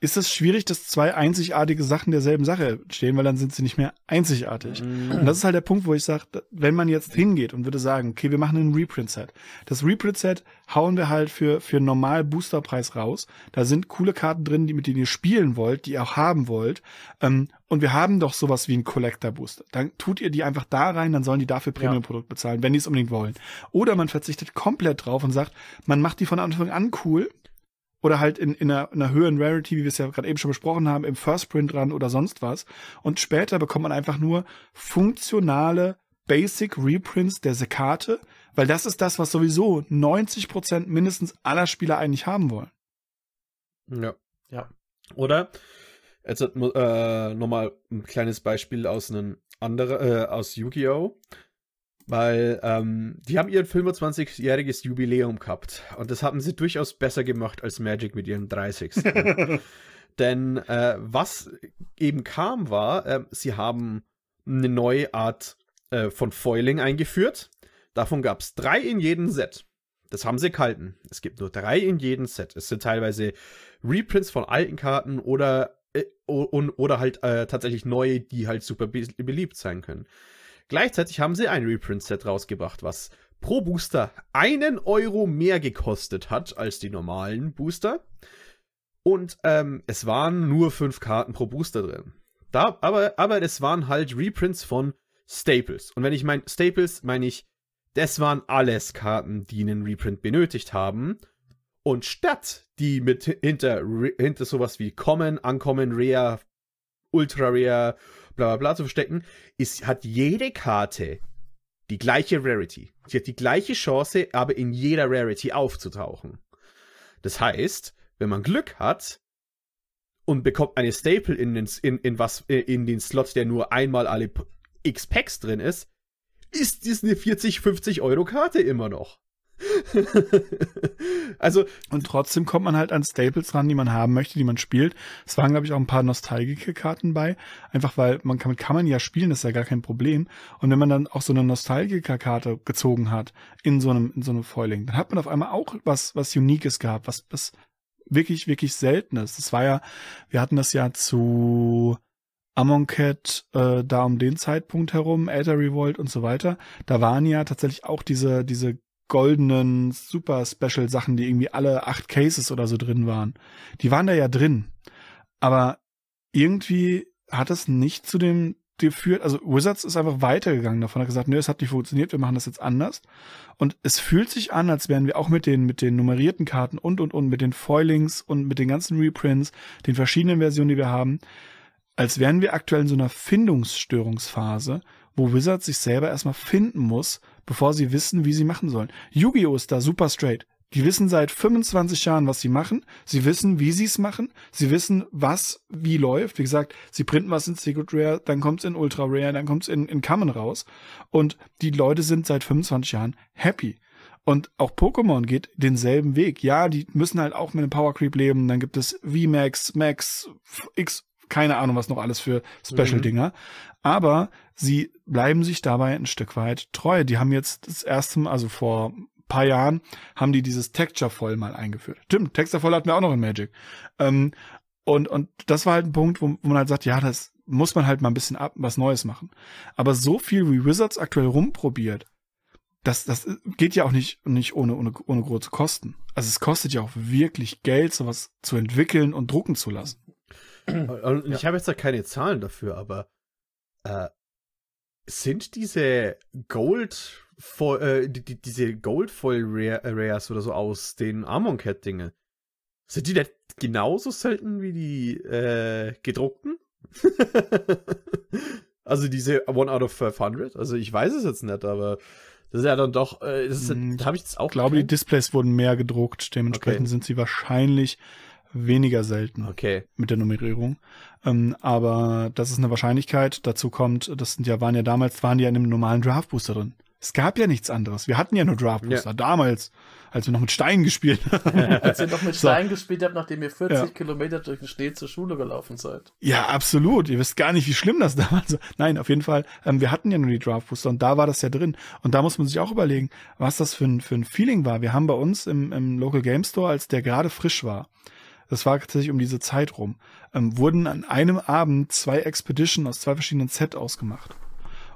ist es schwierig, dass zwei einzigartige Sachen derselben Sache stehen, weil dann sind sie nicht mehr einzigartig. Mhm. Und das ist halt der Punkt, wo ich sage, wenn man jetzt hingeht und würde sagen, okay, wir machen ein Reprint-Set. Das Reprint-Set hauen wir halt für, für normal Boosterpreis raus. Da sind coole Karten drin, die, mit denen ihr spielen wollt, die ihr auch haben wollt. Ähm, und wir haben doch sowas wie ein Collector-Booster. Dann tut ihr die einfach da rein, dann sollen die dafür Premium-Produkt bezahlen, wenn die es unbedingt wollen. Oder man verzichtet komplett drauf und sagt, man macht die von Anfang an cool oder halt in, in, einer, in einer höheren Rarity, wie wir es ja gerade eben schon besprochen haben, im First Print Run oder sonst was. Und später bekommt man einfach nur funktionale Basic Reprints der Sekate, weil das ist das, was sowieso 90 Prozent mindestens aller Spieler eigentlich haben wollen. Ja. Ja. Oder jetzt äh, nochmal ein kleines Beispiel aus einem anderen, äh, aus Yu-Gi-Oh! Weil ähm, die haben ihr 25-jähriges Jubiläum gehabt und das haben sie durchaus besser gemacht als Magic mit ihrem 30. Denn äh, was eben kam, war, äh, sie haben eine neue Art äh, von Foiling eingeführt. Davon gab es drei in jedem Set. Das haben sie gehalten. Es gibt nur drei in jedem Set. Es sind teilweise Reprints von alten Karten oder, äh, oder halt äh, tatsächlich neue, die halt super be beliebt sein können. Gleichzeitig haben sie ein Reprint-Set rausgebracht, was pro Booster einen Euro mehr gekostet hat als die normalen Booster. Und ähm, es waren nur fünf Karten pro Booster drin. Da, aber, aber es waren halt Reprints von Staples. Und wenn ich meine Staples, meine ich, das waren alles Karten, die einen Reprint benötigt haben. Und statt die mit hinter, hinter sowas wie Common, Uncommon, Rare, Ultra Rare, bla bla bla zu verstecken, ist, hat jede Karte die gleiche Rarity. Sie hat die gleiche Chance, aber in jeder Rarity aufzutauchen. Das heißt, wenn man Glück hat und bekommt eine Staple in den, in, in, was, in den Slot, der nur einmal alle X Packs drin ist, ist das eine 40, 50 Euro Karte immer noch. also und trotzdem kommt man halt an Staples ran, die man haben möchte, die man spielt. Es waren glaube ich auch ein paar nostalgische Karten bei, einfach weil man kann, kann man ja spielen, das ist ja gar kein Problem. Und wenn man dann auch so eine Nostalgiker Karte gezogen hat in so einem in so einem Foiling, dann hat man auf einmal auch was was Uniques gehabt, was was wirklich wirklich seltenes. Das war ja, wir hatten das ja zu Amonkhet äh, da um den Zeitpunkt herum, Elder Revolt und so weiter, da waren ja tatsächlich auch diese, diese goldenen Super Special Sachen, die irgendwie alle acht Cases oder so drin waren. Die waren da ja drin. Aber irgendwie hat es nicht zu dem geführt, also Wizards ist einfach weitergegangen davon, hat gesagt, nö, es hat nicht funktioniert, wir machen das jetzt anders. Und es fühlt sich an, als wären wir auch mit den, mit den nummerierten Karten und, und, und, mit den Foilings und mit den ganzen Reprints, den verschiedenen Versionen, die wir haben, als wären wir aktuell in so einer Findungsstörungsphase, wo Wizards sich selber erstmal finden muss, bevor sie wissen, wie sie machen sollen. Yu-Gi-Oh! ist da super straight. Die wissen seit 25 Jahren, was sie machen. Sie wissen, wie sie es machen. Sie wissen, was wie läuft. Wie gesagt, sie printen was in Secret Rare, dann kommt's in Ultra Rare, dann kommt's in, in Common raus. Und die Leute sind seit 25 Jahren happy. Und auch Pokémon geht denselben Weg. Ja, die müssen halt auch mit einem Power Creep leben. Dann gibt es VMAX, Max, X keine Ahnung, was noch alles für Special-Dinger. Mhm. Aber sie bleiben sich dabei ein Stück weit treu. Die haben jetzt das erste Mal, also vor paar Jahren, haben die dieses Texture-Voll mal eingeführt. Stimmt, Texture-Voll hatten wir auch noch in Magic. Ähm, und, und das war halt ein Punkt, wo, wo man halt sagt, ja, das muss man halt mal ein bisschen ab, was Neues machen. Aber so viel wie Wizards aktuell rumprobiert, das, das geht ja auch nicht, nicht ohne, ohne, ohne große Kosten. Also es kostet ja auch wirklich Geld, sowas zu entwickeln und drucken zu lassen. Und ich habe jetzt da keine Zahlen dafür, aber äh, sind diese Gold äh, die, die, diese Goldfoil Rares oder so aus den Armon Cat Dinge, sind die nicht genauso selten wie die äh, gedruckten? also diese One out of 500? Also ich weiß es jetzt nicht, aber das ist ja dann doch, äh, das ist, hm, habe ich jetzt auch. Ich glaube, die Displays wurden mehr gedruckt, dementsprechend okay. sind sie wahrscheinlich weniger selten okay. mit der Nummerierung. Ähm, aber das ist eine Wahrscheinlichkeit. Dazu kommt, das sind ja, waren ja damals, waren die ja in einem normalen Draft Booster drin. Es gab ja nichts anderes. Wir hatten ja nur Draft Booster. Ja. Damals, als wir noch mit Steinen gespielt haben. als ihr noch mit Steinen so. gespielt habt, nachdem ihr 40 ja. Kilometer durch den Schnee zur Schule gelaufen seid. Ja, absolut. Ihr wisst gar nicht, wie schlimm das damals war. Nein, auf jeden Fall. Ähm, wir hatten ja nur die Draft Booster und da war das ja drin. Und da muss man sich auch überlegen, was das für ein, für ein Feeling war. Wir haben bei uns im, im Local Game Store, als der gerade frisch war, das war tatsächlich um diese Zeit rum, ähm, wurden an einem Abend zwei Expedition aus zwei verschiedenen Set ausgemacht.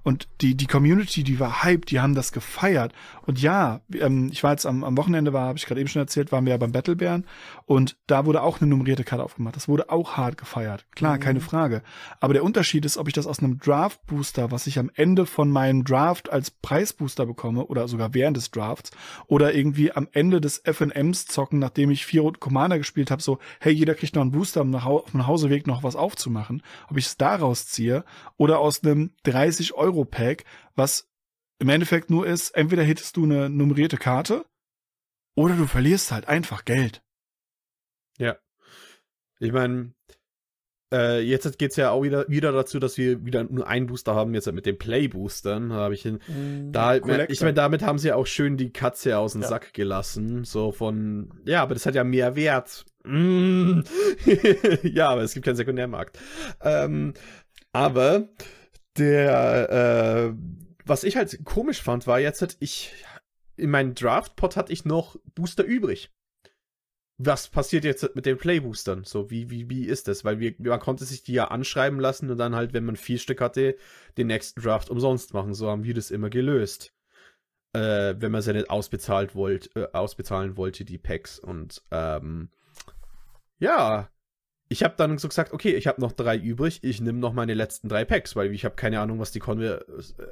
Und die, die Community, die war hyped, die haben das gefeiert. Und ja, ähm, ich war jetzt am, am Wochenende, war, habe ich gerade eben schon erzählt, waren wir ja beim Battlebären und da wurde auch eine nummerierte Karte aufgemacht. Das wurde auch hart gefeiert. Klar, mhm. keine Frage. Aber der Unterschied ist, ob ich das aus einem Draft-Booster, was ich am Ende von meinem Draft als Preisbooster bekomme oder sogar während des Drafts oder irgendwie am Ende des FNMs zocken, nachdem ich vier Commander gespielt habe, so, hey, jeder kriegt noch einen Booster, um nach, auf dem Hauseweg noch was aufzumachen. Ob ich es daraus ziehe oder aus einem 30 Euro Pack, was im Endeffekt nur ist, entweder hittest du eine nummerierte Karte oder du verlierst halt einfach Geld. Ja. Ich meine, äh, jetzt geht es ja auch wieder, wieder dazu, dass wir wieder nur einen Booster haben, jetzt mit den Play-Boostern. habe ich hin, mm, da ich meine, damit haben sie ja auch schön die Katze aus dem ja. Sack gelassen. So von, ja, aber das hat ja mehr Wert. Mm. ja, aber es gibt keinen Sekundärmarkt. Ähm, aber der, äh, was ich halt komisch fand, war jetzt, halt, ich, in meinem Draft-Pot hatte ich noch Booster übrig. Was passiert jetzt mit den Playboostern? So, wie, wie, wie ist das? Weil wir, man konnte sich die ja anschreiben lassen und dann halt, wenn man vier Stück hatte, den nächsten Draft umsonst machen. So haben wir das immer gelöst. Äh, wenn man sie nicht ausbezahlt wollt, äh, ausbezahlen wollte, die Packs. Und ähm, ja, ich habe dann so gesagt, okay, ich habe noch drei übrig, ich nehme noch meine letzten drei Packs, weil ich habe keine Ahnung, was die Konver...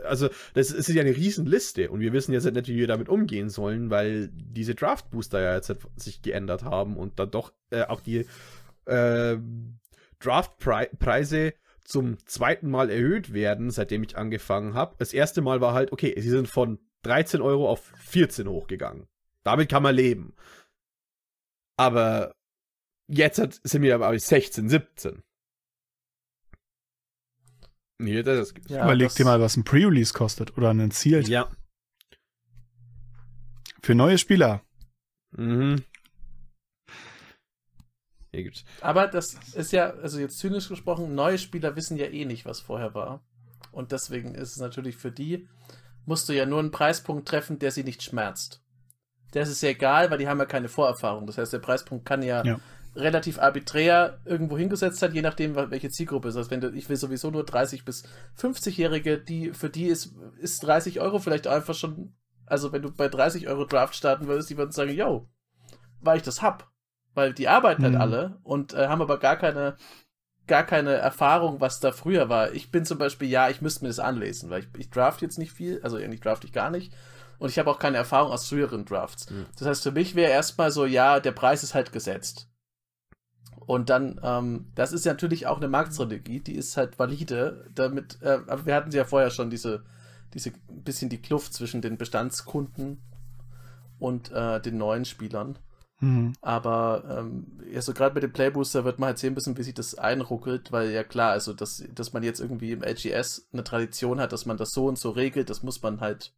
Also, das ist ja eine Riesenliste und wir wissen jetzt nicht, wie wir damit umgehen sollen, weil diese Draft-Booster ja jetzt sich geändert haben und dann doch äh, auch die äh, Draft-Preise zum zweiten Mal erhöht werden, seitdem ich angefangen habe. Das erste Mal war halt, okay, sie sind von 13 Euro auf 14 hochgegangen. Damit kann man leben. Aber Jetzt sind wir aber 16, 17. Nee, das ist ja, Überleg dir mal, was ein Pre-Release kostet oder ein Sealed. Ja. Für neue Spieler. Mhm. Aber das ist ja, also jetzt zynisch gesprochen, neue Spieler wissen ja eh nicht, was vorher war. Und deswegen ist es natürlich für die, musst du ja nur einen Preispunkt treffen, der sie nicht schmerzt. Das ist ja egal, weil die haben ja keine Vorerfahrung. Das heißt, der Preispunkt kann ja, ja relativ arbiträr irgendwo hingesetzt hat, je nachdem, welche Zielgruppe ist. Also wenn du, ich will sowieso nur 30 bis 50-Jährige, die, für die ist, ist 30 Euro vielleicht einfach schon, also wenn du bei 30 Euro Draft starten würdest, die würden sagen, yo, weil ich das hab. Weil die arbeiten halt mhm. halt alle und äh, haben aber gar keine, gar keine Erfahrung, was da früher war. Ich bin zum Beispiel, ja, ich müsste mir das anlesen, weil ich, ich draft jetzt nicht viel, also eigentlich draft ich gar nicht. Und ich habe auch keine Erfahrung aus früheren Drafts. Mhm. Das heißt, für mich wäre erstmal so, ja, der Preis ist halt gesetzt. Und dann, ähm, das ist ja natürlich auch eine Marktstrategie, die ist halt valide, damit, äh, aber wir hatten ja vorher schon diese, diese bisschen die Kluft zwischen den Bestandskunden und äh, den neuen Spielern. Mhm. Aber ähm, ja, so gerade mit dem Playbooster wird man halt sehen müssen, wie sich das einruckelt, weil ja klar, also dass, dass man jetzt irgendwie im LGS eine Tradition hat, dass man das so und so regelt, das muss man halt.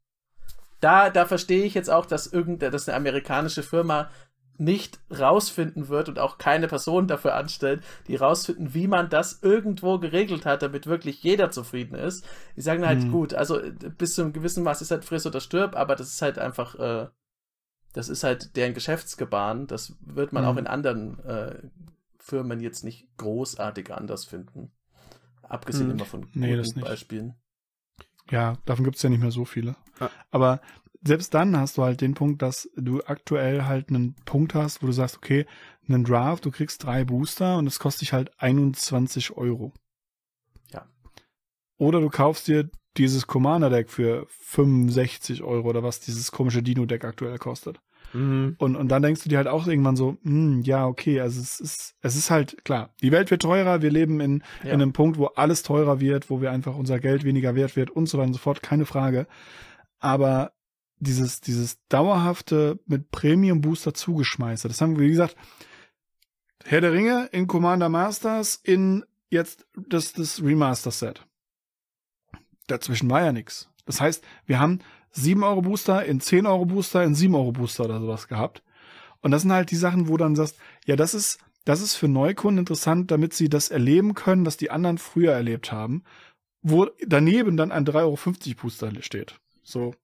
Da, da verstehe ich jetzt auch, dass irgendeine, dass eine amerikanische Firma nicht rausfinden wird und auch keine Person dafür anstellt, die rausfinden, wie man das irgendwo geregelt hat, damit wirklich jeder zufrieden ist. Die sagen halt, mhm. gut, also äh, bis zu einem gewissen Maß ist halt friss oder stirb, aber das ist halt einfach, äh, das ist halt deren Geschäftsgebaren. Das wird man mhm. auch in anderen äh, Firmen jetzt nicht großartig anders finden. Abgesehen mhm. immer von guten nee, Beispielen. Ja, davon gibt es ja nicht mehr so viele. Ja. Aber selbst dann hast du halt den Punkt, dass du aktuell halt einen Punkt hast, wo du sagst, okay, einen Draft, du kriegst drei Booster und es kostet dich halt 21 Euro. Ja. Oder du kaufst dir dieses Commander-Deck für 65 Euro oder was dieses komische Dino-Deck aktuell kostet. Mhm. Und, und dann denkst du dir halt auch irgendwann so, mh, hm, ja, okay, also es ist, es ist halt klar, die Welt wird teurer, wir leben in, ja. in einem Punkt, wo alles teurer wird, wo wir einfach unser Geld weniger wert wird und so weiter und so fort, keine Frage. Aber dieses, dieses dauerhafte mit Premium Booster zugeschmeiße. Das haben wir, wie gesagt, Herr der Ringe in Commander Masters in jetzt das, das Remaster Set. Dazwischen war ja nichts. Das heißt, wir haben 7 Euro Booster in 10 Euro Booster in 7 Euro Booster oder sowas gehabt. Und das sind halt die Sachen, wo dann sagst, ja, das ist, das ist für Neukunden interessant, damit sie das erleben können, was die anderen früher erlebt haben, wo daneben dann ein 3,50 Euro Booster steht. So,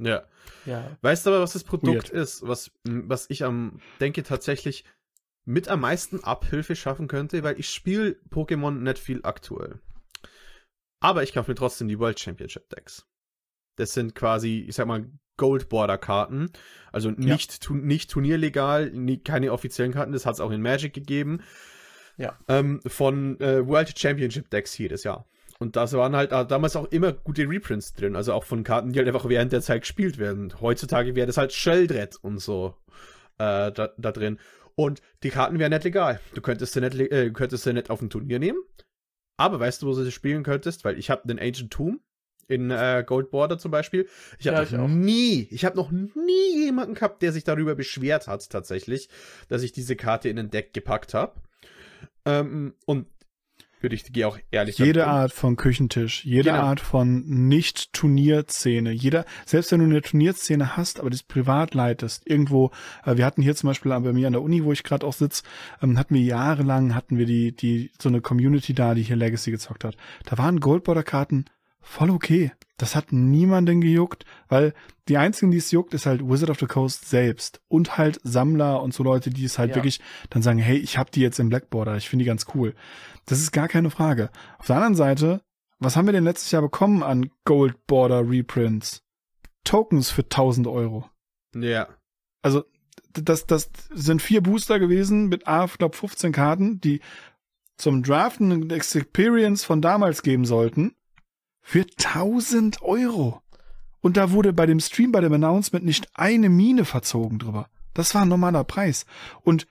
ja. ja. Weißt du aber, was das Produkt Weird. ist, was, was ich am, denke tatsächlich mit am meisten Abhilfe schaffen könnte, weil ich spiele Pokémon nicht viel aktuell. Aber ich kaufe mir trotzdem die World Championship Decks. Das sind quasi, ich sag mal, Gold Border Karten. Also nicht, ja. tu, nicht turnierlegal, nie, keine offiziellen Karten. Das hat es auch in Magic gegeben. Ja. Ähm, von äh, World Championship Decks jedes Jahr. Und das waren halt damals auch immer gute Reprints drin. Also auch von Karten, die halt einfach während der Zeit gespielt werden. Heutzutage wäre das halt Sheldred und so äh, da, da, drin. Und die Karten wären nicht legal. Du könntest sie nicht, äh, könntest sie nicht auf ein Turnier nehmen. Aber weißt du, wo du sie spielen könntest? Weil ich habe den Ancient Tomb in äh, Gold Border zum Beispiel. Ich habe ja, noch nie, ich habe noch nie jemanden gehabt, der sich darüber beschwert hat, tatsächlich, dass ich diese Karte in den Deck gepackt habe. Ähm, und würde ich gehe auch ehrlich Jede Art von Küchentisch, jede genau. Art von Nicht-Turnierszene, jeder, selbst wenn du eine Turnierszene hast, aber das privat leitest, irgendwo, äh, wir hatten hier zum Beispiel bei mir an der Uni, wo ich gerade auch sitze, ähm, hatten wir jahrelang, hatten wir die, die, so eine Community da, die hier Legacy gezockt hat. Da waren Goldborder-Karten voll okay. Das hat niemanden gejuckt, weil die einzigen, die es juckt, ist halt Wizard of the Coast selbst und halt Sammler und so Leute, die es halt ja. wirklich dann sagen, hey, ich hab die jetzt im Blackborder, ich finde die ganz cool. Das ist gar keine Frage. Auf der anderen Seite, was haben wir denn letztes Jahr bekommen an Gold Border Reprints? Tokens für 1000 Euro. Ja. Also, das, das sind vier Booster gewesen mit A, ich glaube 15 Karten, die zum Draften eine Experience von damals geben sollten für 1000 Euro. Und da wurde bei dem Stream, bei dem Announcement nicht eine Mine verzogen drüber. Das war ein normaler Preis. Und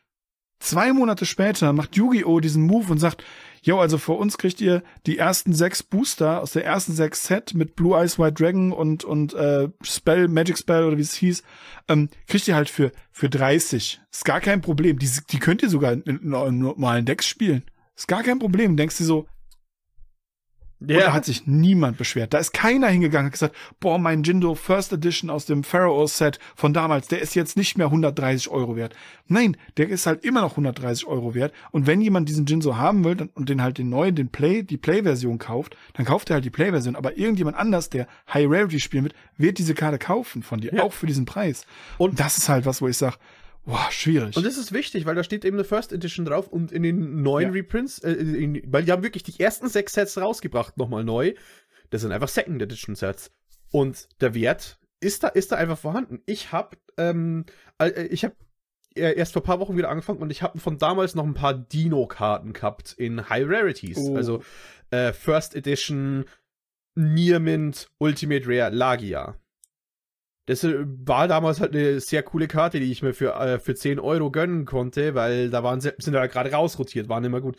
zwei Monate später macht Yu-Gi-Oh! diesen Move und sagt, jo, also für uns kriegt ihr die ersten sechs Booster aus der ersten sechs Set mit Blue Eyes White Dragon und, und äh, Spell, Magic Spell oder wie es hieß, ähm, kriegt ihr halt für, für 30. Ist gar kein Problem. Die, die könnt ihr sogar in, in, in normalen Decks spielen. Ist gar kein Problem. Denkst du so, ja. Und da hat sich niemand beschwert. Da ist keiner hingegangen und gesagt, boah, mein Jindo First Edition aus dem Pharaoh Set von damals, der ist jetzt nicht mehr 130 Euro wert. Nein, der ist halt immer noch 130 Euro wert. Und wenn jemand diesen Jinzo haben will und den halt den neuen, den Play, die Play-Version kauft, dann kauft er halt die Play-Version. Aber irgendjemand anders, der High Rarity spielen wird, wird diese Karte kaufen von dir, ja. auch für diesen Preis. Und das ist halt was, wo ich sage, Boah, schwierig. Und das ist wichtig, weil da steht eben eine First Edition drauf und in den neuen ja. Reprints, äh, in, weil die haben wirklich die ersten sechs Sets rausgebracht, nochmal neu. Das sind einfach Second Edition Sets. Und der Wert ist da, ist da einfach vorhanden. Ich hab, ähm, äh, ich hab erst vor ein paar Wochen wieder angefangen und ich habe von damals noch ein paar Dino-Karten gehabt in High Rarities. Oh. Also äh, First Edition, Near Mint, Ultimate Rare, Lagia. Das äh, war damals halt eine sehr coole Karte, die ich mir für, äh, für 10 Euro gönnen konnte, weil da waren, sind da gerade rausrotiert, waren immer gut.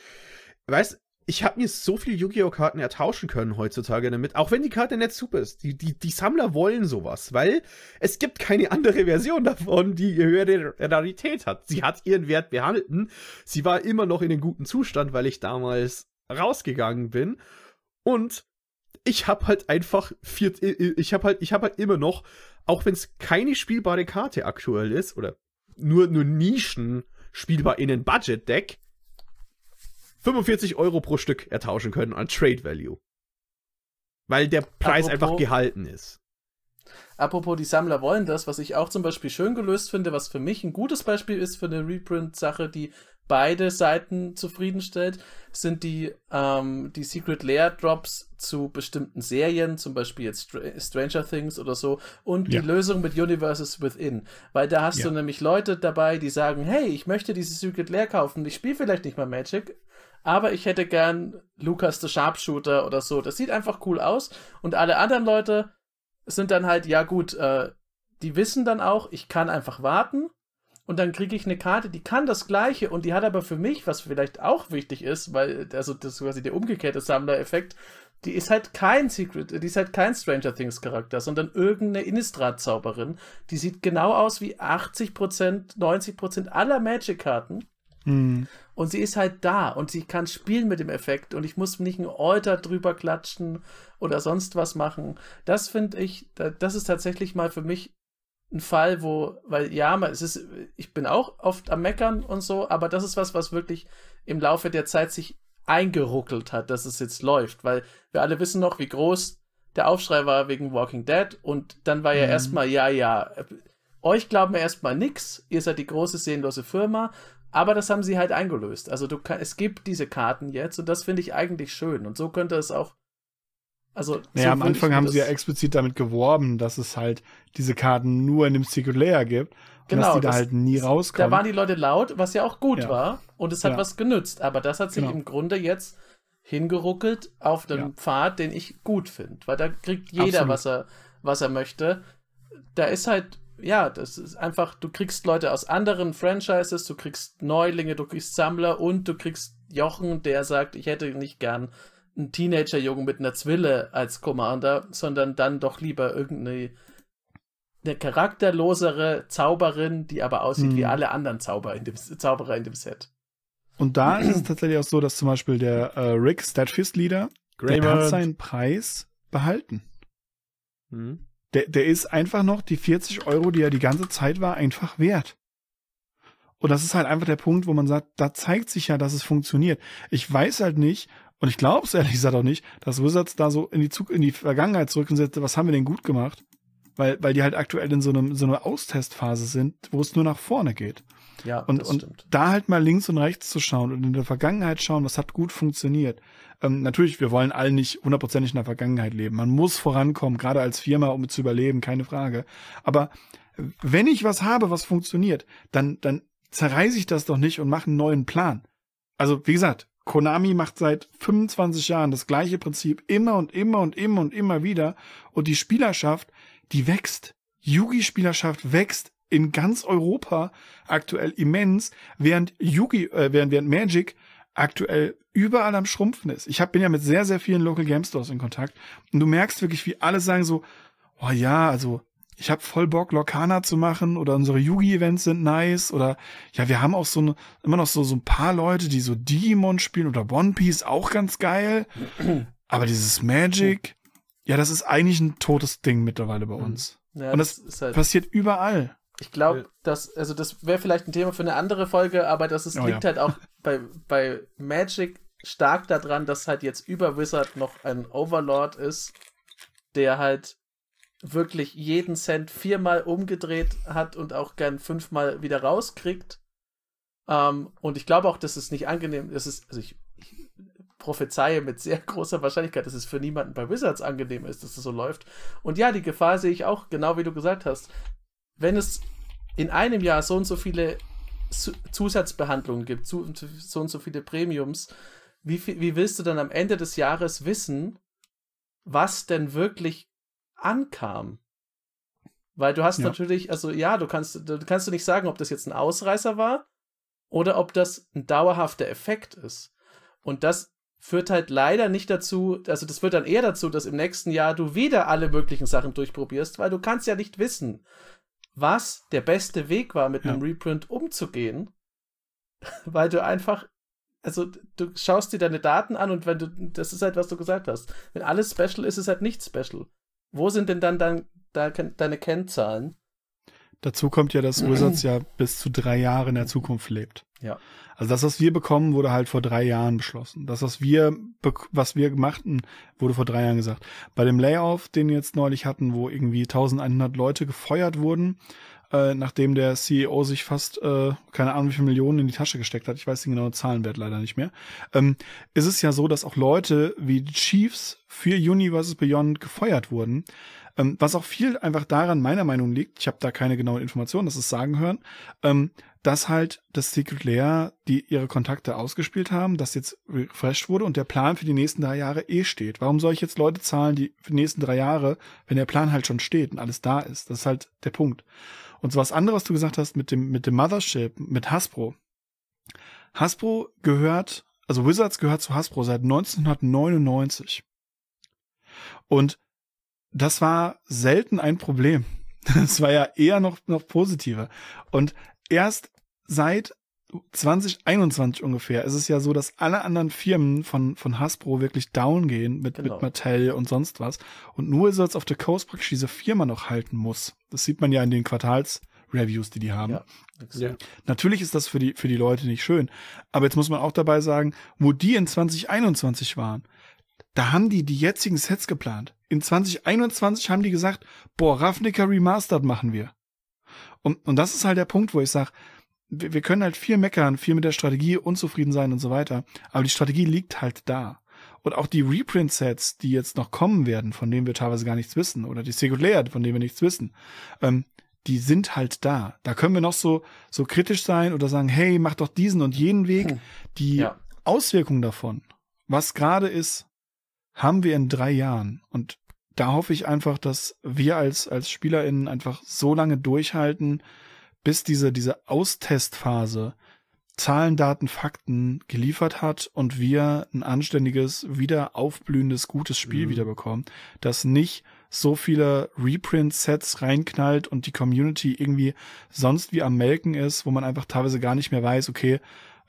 Weißt, ich habe mir so viele Yu-Gi-Oh! Karten ertauschen können heutzutage damit, auch wenn die Karte nicht super ist. Die, die, die Sammler wollen sowas, weil es gibt keine andere Version davon, die höhere Rarität hat. Sie hat ihren Wert behalten. Sie war immer noch in einem guten Zustand, weil ich damals rausgegangen bin. Und ich habe halt einfach vier, ich habe halt, ich habe halt immer noch auch wenn es keine spielbare Karte aktuell ist, oder nur, nur Nischen spielbar in ein Budget-Deck, 45 Euro pro Stück ertauschen können an Trade Value. Weil der Preis apropos, einfach gehalten ist. Apropos, die Sammler wollen das, was ich auch zum Beispiel schön gelöst finde, was für mich ein gutes Beispiel ist für eine Reprint-Sache, die beide Seiten zufriedenstellt, sind die, ähm, die Secret Lair Drops zu bestimmten Serien, zum Beispiel jetzt Stranger Things oder so, und ja. die Lösung mit Universes Within. Weil da hast ja. du nämlich Leute dabei, die sagen, hey, ich möchte diese Secret Lair kaufen, ich spiele vielleicht nicht mal Magic, aber ich hätte gern Lucas the Sharpshooter oder so. Das sieht einfach cool aus. Und alle anderen Leute sind dann halt, ja gut, äh, die wissen dann auch, ich kann einfach warten und dann kriege ich eine Karte, die kann das gleiche und die hat aber für mich, was vielleicht auch wichtig ist, weil, also das ist quasi der umgekehrte Sammler-Effekt, die ist halt kein Secret, die ist halt kein Stranger Things Charakter, sondern irgendeine Innistrad-Zauberin. Die sieht genau aus wie 80%, 90% aller Magic-Karten. Mhm. Und sie ist halt da und sie kann spielen mit dem Effekt und ich muss nicht ein Alter drüber klatschen oder sonst was machen. Das finde ich, das ist tatsächlich mal für mich ein Fall, wo, weil ja, es ist, ich bin auch oft am Meckern und so, aber das ist was, was wirklich im Laufe der Zeit sich eingeruckelt hat, dass es jetzt läuft, weil wir alle wissen noch, wie groß der Aufschrei war wegen Walking Dead und dann war ja mhm. erstmal, ja, ja, euch glauben wir erstmal nix, ihr seid die große sehnlose Firma, aber das haben sie halt eingelöst. Also du es gibt diese Karten jetzt und das finde ich eigentlich schön und so könnte es auch Also, naja, so am Anfang haben sie ja explizit damit geworben, dass es halt diese Karten nur in dem Secret Layer gibt. Genau, dass die da halt nie rauskommen. Da waren die Leute laut, was ja auch gut ja. war. Und es hat ja. was genützt. Aber das hat sich genau. im Grunde jetzt hingeruckelt auf einem ja. Pfad, den ich gut finde. Weil da kriegt jeder, was er, was er möchte. Da ist halt, ja, das ist einfach, du kriegst Leute aus anderen Franchises, du kriegst Neulinge, du kriegst Sammler und du kriegst Jochen, der sagt, ich hätte nicht gern einen Teenager-Jungen mit einer Zwille als Commander, sondern dann doch lieber irgendeine eine charakterlosere Zauberin, die aber aussieht hm. wie alle anderen Zauber in dem, Zauberer in dem Set. Und da ist es tatsächlich auch so, dass zum Beispiel der äh, Rick Statfist Leader, der hat seinen Preis behalten. Hm. Der, der ist einfach noch die 40 Euro, die er die ganze Zeit war, einfach wert. Und das ist halt einfach der Punkt, wo man sagt, da zeigt sich ja, dass es funktioniert. Ich weiß halt nicht, und ich glaube es ehrlich gesagt auch nicht, dass Wizards da so in die, Zug in die Vergangenheit zurück und sagt, was haben wir denn gut gemacht? weil, weil die halt aktuell in so, einem, so einer Austestphase sind, wo es nur nach vorne geht. Ja, und, und stimmt. da halt mal links und rechts zu schauen und in der Vergangenheit schauen, was hat gut funktioniert. Ähm, natürlich, wir wollen alle nicht hundertprozentig in der Vergangenheit leben. Man muss vorankommen, gerade als Firma, um zu überleben, keine Frage. Aber wenn ich was habe, was funktioniert, dann, dann zerreiße ich das doch nicht und mache einen neuen Plan. Also, wie gesagt, Konami macht seit 25 Jahren das gleiche Prinzip immer und immer und immer und immer wieder. Und die Spielerschaft die wächst. Yugi-Spielerschaft wächst in ganz Europa aktuell immens, während Yugi, äh, während, während Magic aktuell überall am Schrumpfen ist. Ich hab, bin ja mit sehr, sehr vielen Local Game Stores in Kontakt und du merkst wirklich, wie alle sagen so, oh ja, also ich hab voll Bock, Lorcana zu machen oder unsere Yugi-Events sind nice oder ja, wir haben auch so eine, immer noch so, so ein paar Leute, die so Digimon spielen oder One Piece, auch ganz geil. Aber dieses Magic, ja, das ist eigentlich ein totes Ding mittlerweile bei mhm. uns. Ja, Und das, das halt passiert überall. Ich glaube, dass, also das wäre vielleicht ein Thema für eine andere Folge, aber das ist, oh, liegt ja. halt auch bei, bei Magic stark daran, dass halt jetzt über Wizard noch ein Overlord ist, der halt wirklich jeden Cent viermal umgedreht hat und auch gern fünfmal wieder rauskriegt. Ähm, und ich glaube auch, dass es nicht angenehm ist. Also ich prophezeie mit sehr großer Wahrscheinlichkeit, dass es für niemanden bei Wizards angenehm ist, dass es so läuft. Und ja, die Gefahr sehe ich auch, genau wie du gesagt hast. Wenn es in einem Jahr so und so viele Zusatzbehandlungen gibt, so und so viele Premiums, wie, wie willst du dann am Ende des Jahres wissen, was denn wirklich ankam? Weil du hast ja. natürlich, also ja, du kannst, du kannst du nicht sagen, ob das jetzt ein Ausreißer war oder ob das ein dauerhafter Effekt ist. Und das führt halt leider nicht dazu, also das führt dann eher dazu, dass im nächsten Jahr du wieder alle möglichen Sachen durchprobierst, weil du kannst ja nicht wissen, was der beste Weg war, mit ja. einem Reprint umzugehen, weil du einfach, also du schaust dir deine Daten an und wenn du, das ist halt, was du gesagt hast, wenn alles special ist, ist halt nicht special. Wo sind denn dann dein, deine Kennzahlen? Dazu kommt ja, dass Wizards ja bis zu drei Jahre in der Zukunft lebt. Ja. Also das, was wir bekommen, wurde halt vor drei Jahren beschlossen. Das, was wir, was wir machten, wurde vor drei Jahren gesagt. Bei dem Layoff, den wir jetzt neulich hatten, wo irgendwie 1100 Leute gefeuert wurden, äh, nachdem der CEO sich fast, äh, keine Ahnung, wie viele Millionen in die Tasche gesteckt hat, ich weiß den genauen Zahlenwert leider nicht mehr, ähm, ist es ja so, dass auch Leute wie Chiefs für Universes Beyond gefeuert wurden, ähm, was auch viel einfach daran meiner Meinung liegt, ich habe da keine genauen Informationen, das ist sagen hören, ähm, dass halt das Secret Lair, die ihre Kontakte ausgespielt haben, das jetzt refreshed wurde und der Plan für die nächsten drei Jahre eh steht. Warum soll ich jetzt Leute zahlen, die für die nächsten drei Jahre, wenn der Plan halt schon steht und alles da ist? Das ist halt der Punkt. Und so was anderes, was du gesagt hast mit dem, mit dem Mothership, mit Hasbro. Hasbro gehört, also Wizards gehört zu Hasbro seit 1999. Und das war selten ein Problem. Das war ja eher noch, noch positiver. Und erst seit 2021 ungefähr ist es ja so, dass alle anderen Firmen von, von Hasbro wirklich down gehen mit, genau. mit Mattel und sonst was. Und nur Wizards of the Coast praktisch diese Firma noch halten muss. Das sieht man ja in den Quartalsreviews, die die haben. Ja, ja. Natürlich ist das für die, für die Leute nicht schön. Aber jetzt muss man auch dabei sagen, wo die in 2021 waren, da haben die die jetzigen Sets geplant. In 2021 haben die gesagt, boah, Ravnica Remastered machen wir. Und, und das ist halt der Punkt, wo ich sage, wir, wir können halt viel meckern, viel mit der Strategie unzufrieden sein und so weiter, aber die Strategie liegt halt da. Und auch die Reprint-Sets, die jetzt noch kommen werden, von denen wir teilweise gar nichts wissen, oder die Singular, von denen wir nichts wissen, ähm, die sind halt da. Da können wir noch so, so kritisch sein oder sagen, hey, mach doch diesen und jenen Weg. Hm. Die ja. Auswirkungen davon, was gerade ist, haben wir in drei Jahren. Und da hoffe ich einfach, dass wir als, als SpielerInnen einfach so lange durchhalten, bis diese, diese Austestphase Zahlen, Daten, Fakten geliefert hat und wir ein anständiges, wieder aufblühendes, gutes Spiel mhm. wiederbekommen, das nicht so viele Reprint-Sets reinknallt und die Community irgendwie sonst wie am Melken ist, wo man einfach teilweise gar nicht mehr weiß, okay,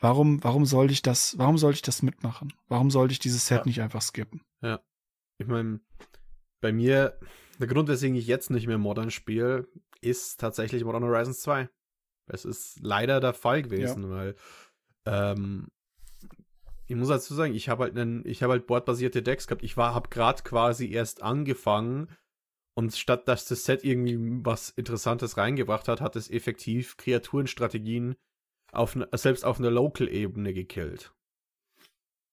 warum, warum sollte ich das, warum sollte ich das mitmachen? Warum sollte ich dieses Set ja. nicht einfach skippen? Ja. Ich meine, bei mir, der Grund, weswegen ich jetzt nicht mehr Modern spiele, ist tatsächlich Modern Horizons 2. Es ist leider der Fall gewesen, ja. weil ähm, ich muss dazu sagen, ich habe halt einen, ich habe halt bordbasierte Decks gehabt. Ich war, habe gerade quasi erst angefangen und statt dass das Set irgendwie was Interessantes reingebracht hat, hat es effektiv Kreaturenstrategien auf ne, selbst auf einer Local-Ebene gekillt.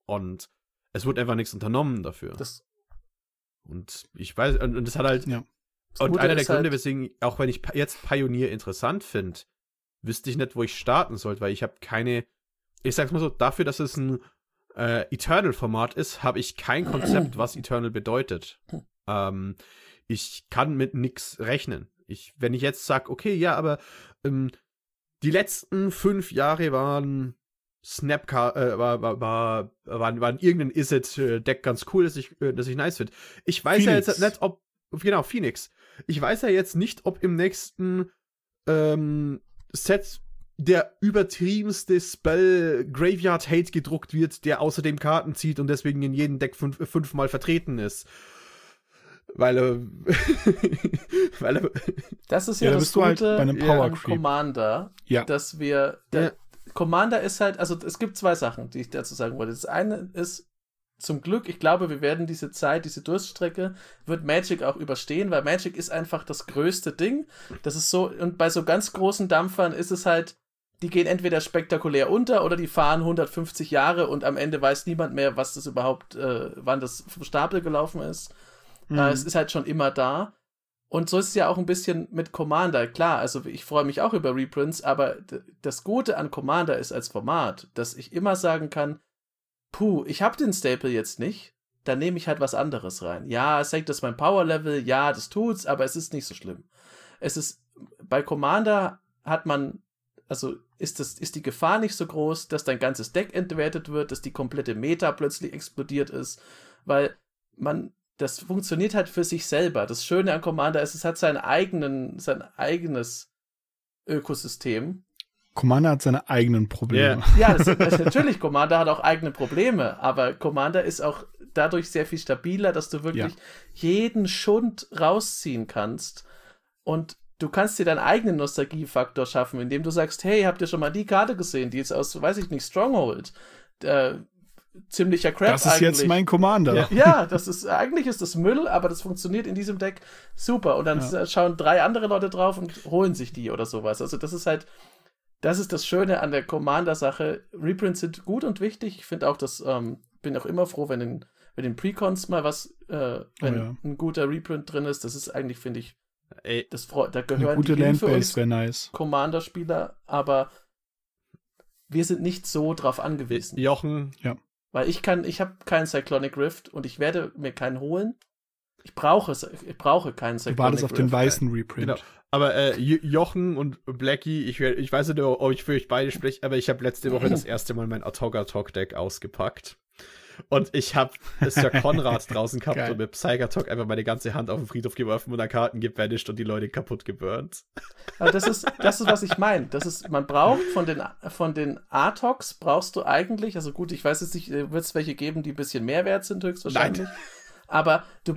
Und es wurde einfach nichts unternommen dafür. Das und ich weiß, und, und das hat halt. Ja. Und einer der Gründe, halt weswegen, auch wenn ich jetzt Pioneer interessant finde, wüsste ich nicht, wo ich starten sollte, weil ich habe keine. Ich sag's mal so, dafür, dass es ein äh, Eternal-Format ist, habe ich kein Konzept, was Eternal bedeutet. Ähm, ich kann mit nichts rechnen. Ich, wenn ich jetzt sage, okay, ja, aber ähm, die letzten fünf Jahre waren Snapcar äh, war, war, war, waren, waren irgendein Isit-Deck ganz cool, das ich, äh, das ich nice finde. Ich weiß Phoenix. ja jetzt nicht, ob. Genau, Phoenix. Ich weiß ja jetzt nicht, ob im nächsten ähm, Set der übertriebenste Spell Graveyard Hate gedruckt wird, der außerdem Karten zieht und deswegen in jedem Deck fünf, fünfmal vertreten ist. Weil er. weil er. Das ist ja, ja das Gute halt bei einem Power ja, Commander, ja. dass wir. Ja. Commander ist halt, also es gibt zwei Sachen, die ich dazu sagen wollte. Das eine ist, zum Glück, ich glaube, wir werden diese Zeit, diese Durststrecke, wird Magic auch überstehen, weil Magic ist einfach das größte Ding. Das ist so, und bei so ganz großen Dampfern ist es halt, die gehen entweder spektakulär unter oder die fahren 150 Jahre und am Ende weiß niemand mehr, was das überhaupt, äh, wann das vom Stapel gelaufen ist. Mhm. Äh, es ist halt schon immer da. Und so ist es ja auch ein bisschen mit Commander. Klar, also ich freue mich auch über Reprints, aber das Gute an Commander ist als Format, dass ich immer sagen kann, puh, ich habe den Staple jetzt nicht, dann nehme ich halt was anderes rein. Ja, es senkt das mein Power Level, ja, das tut's, aber es ist nicht so schlimm. Es ist bei Commander hat man also ist das ist die Gefahr nicht so groß, dass dein ganzes Deck entwertet wird, dass die komplette Meta plötzlich explodiert ist, weil man das funktioniert halt für sich selber. Das Schöne an Commander ist, es hat seinen eigenen, sein eigenes Ökosystem. Commander hat seine eigenen Probleme. Yeah. Ja, das, das, natürlich, Commander hat auch eigene Probleme, aber Commander ist auch dadurch sehr viel stabiler, dass du wirklich ja. jeden Schund rausziehen kannst. Und du kannst dir deinen eigenen Nostalgiefaktor schaffen, indem du sagst, hey, habt ihr schon mal die Karte gesehen, die ist aus, weiß ich nicht, Stronghold. Äh, ziemlicher Crap. Das ist eigentlich. jetzt mein Commander. Ja, das ist eigentlich ist das Müll, aber das funktioniert in diesem Deck super. Und dann ja. schauen drei andere Leute drauf und holen sich die oder sowas. Also das ist halt, das ist das Schöne an der Commander-Sache. Reprints sind gut und wichtig. Ich finde auch, dass ähm, bin auch immer froh, wenn in, wenn in Precons mal was, äh, wenn oh, ja. ein guter Reprint drin ist. Das ist eigentlich, finde ich, Ey, das da gehören eine gute die Landbase wäre nice. Commander-Spieler, aber wir sind nicht so drauf angewiesen. Jochen, ja. Weil ich kann, ich habe keinen Cyclonic Rift und ich werde mir keinen holen. Ich brauche es, ich brauche keinen Cyclonic Rift. Du wartest auf den weißen Reprint. Genau. Aber äh, Jochen und Blackie, ich, ich weiß nicht, ob ich für euch beide spreche, aber ich habe letzte Woche das erste Mal mein Atoga Talk Deck ausgepackt. Und ich habe Sir Konrad draußen gehabt Geil. und mit Psychotalk einfach meine ganze Hand auf den Friedhof geworfen und an Karten gebanished und die Leute kaputt geburnt. Aber das ist, das ist, was ich meine. Das ist, man braucht von den, von den Atox brauchst du eigentlich, also gut, ich weiß jetzt nicht, äh, wird es welche geben, die ein bisschen mehr wert sind, höchstwahrscheinlich. Nein. Aber du,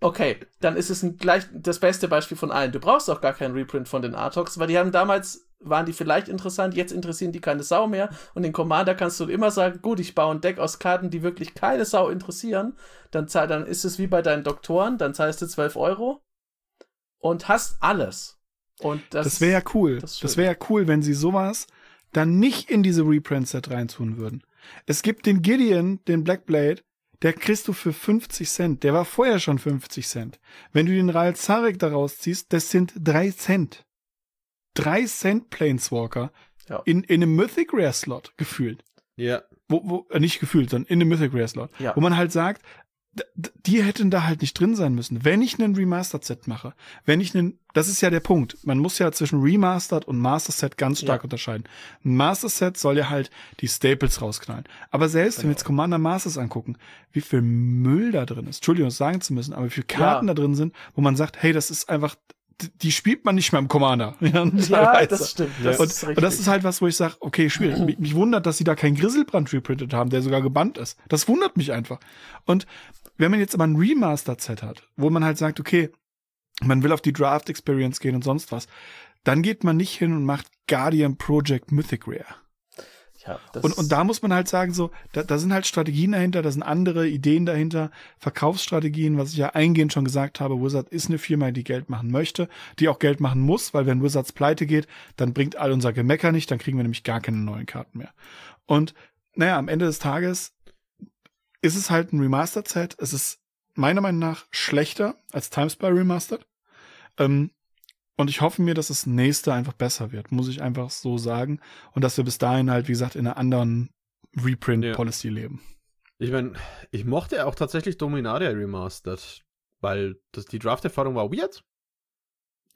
okay, dann ist es ein, gleich das beste Beispiel von allen. Du brauchst auch gar keinen Reprint von den Atox, weil die haben damals waren die vielleicht interessant, jetzt interessieren die keine Sau mehr. Und den Commander kannst du immer sagen, gut, ich baue ein Deck aus Karten, die wirklich keine Sau interessieren. Dann, zahl, dann ist es wie bei deinen Doktoren, dann zahlst du 12 Euro und hast alles. Und das, das wäre ja cool. Das, das wäre ja cool, wenn sie sowas dann nicht in diese Reprint-Set reintun würden. Es gibt den Gideon, den Blackblade, der kriegst du für 50 Cent. Der war vorher schon 50 Cent. Wenn du den Ral Zarek daraus ziehst, das sind drei Cent. Drei Cent Planeswalker ja. in, in einem Mythic Rare Slot gefühlt. Ja. Wo, wo, äh, nicht gefühlt, sondern in einem Mythic Rare Slot. Ja. Wo man halt sagt, die hätten da halt nicht drin sein müssen. Wenn ich einen Remastered Set mache, wenn ich einen, das ist ja der Punkt. Man muss ja zwischen Remastered und Master Set ganz stark ja. unterscheiden. Ein Master Set soll ja halt die Staples rausknallen. Aber selbst genau. wenn wir jetzt Commander Masters angucken, wie viel Müll da drin ist, Entschuldigung, sagen zu müssen, aber wie viele Karten ja. da drin sind, wo man sagt, hey, das ist einfach, die spielt man nicht mehr im Commander. Ja, ja das stimmt. Das und, ist und, das ist halt was, wo ich sage, okay, schwierig. mich, mich, wundert, dass sie da keinen Grizzlebrand reprintet haben, der sogar gebannt ist. Das wundert mich einfach. Und wenn man jetzt aber ein Remastered-Set hat, wo man halt sagt, okay, man will auf die Draft Experience gehen und sonst was, dann geht man nicht hin und macht Guardian Project Mythic Rare. Ja, und, und da muss man halt sagen, so, da, da sind halt Strategien dahinter, da sind andere Ideen dahinter, Verkaufsstrategien, was ich ja eingehend schon gesagt habe, Wizard ist eine Firma, die Geld machen möchte, die auch Geld machen muss, weil wenn Wizards pleite geht, dann bringt all unser Gemecker nicht, dann kriegen wir nämlich gar keine neuen Karten mehr. Und naja, am Ende des Tages ist es halt ein Remastered-Set. Es ist meiner Meinung nach schlechter als Timespy Remastered. Ähm, und ich hoffe mir, dass das nächste einfach besser wird, muss ich einfach so sagen. Und dass wir bis dahin halt, wie gesagt, in einer anderen Reprint-Policy ja. leben. Ich meine, ich mochte auch tatsächlich Dominaria Remastered, weil das, die Draft-Erfahrung war weird.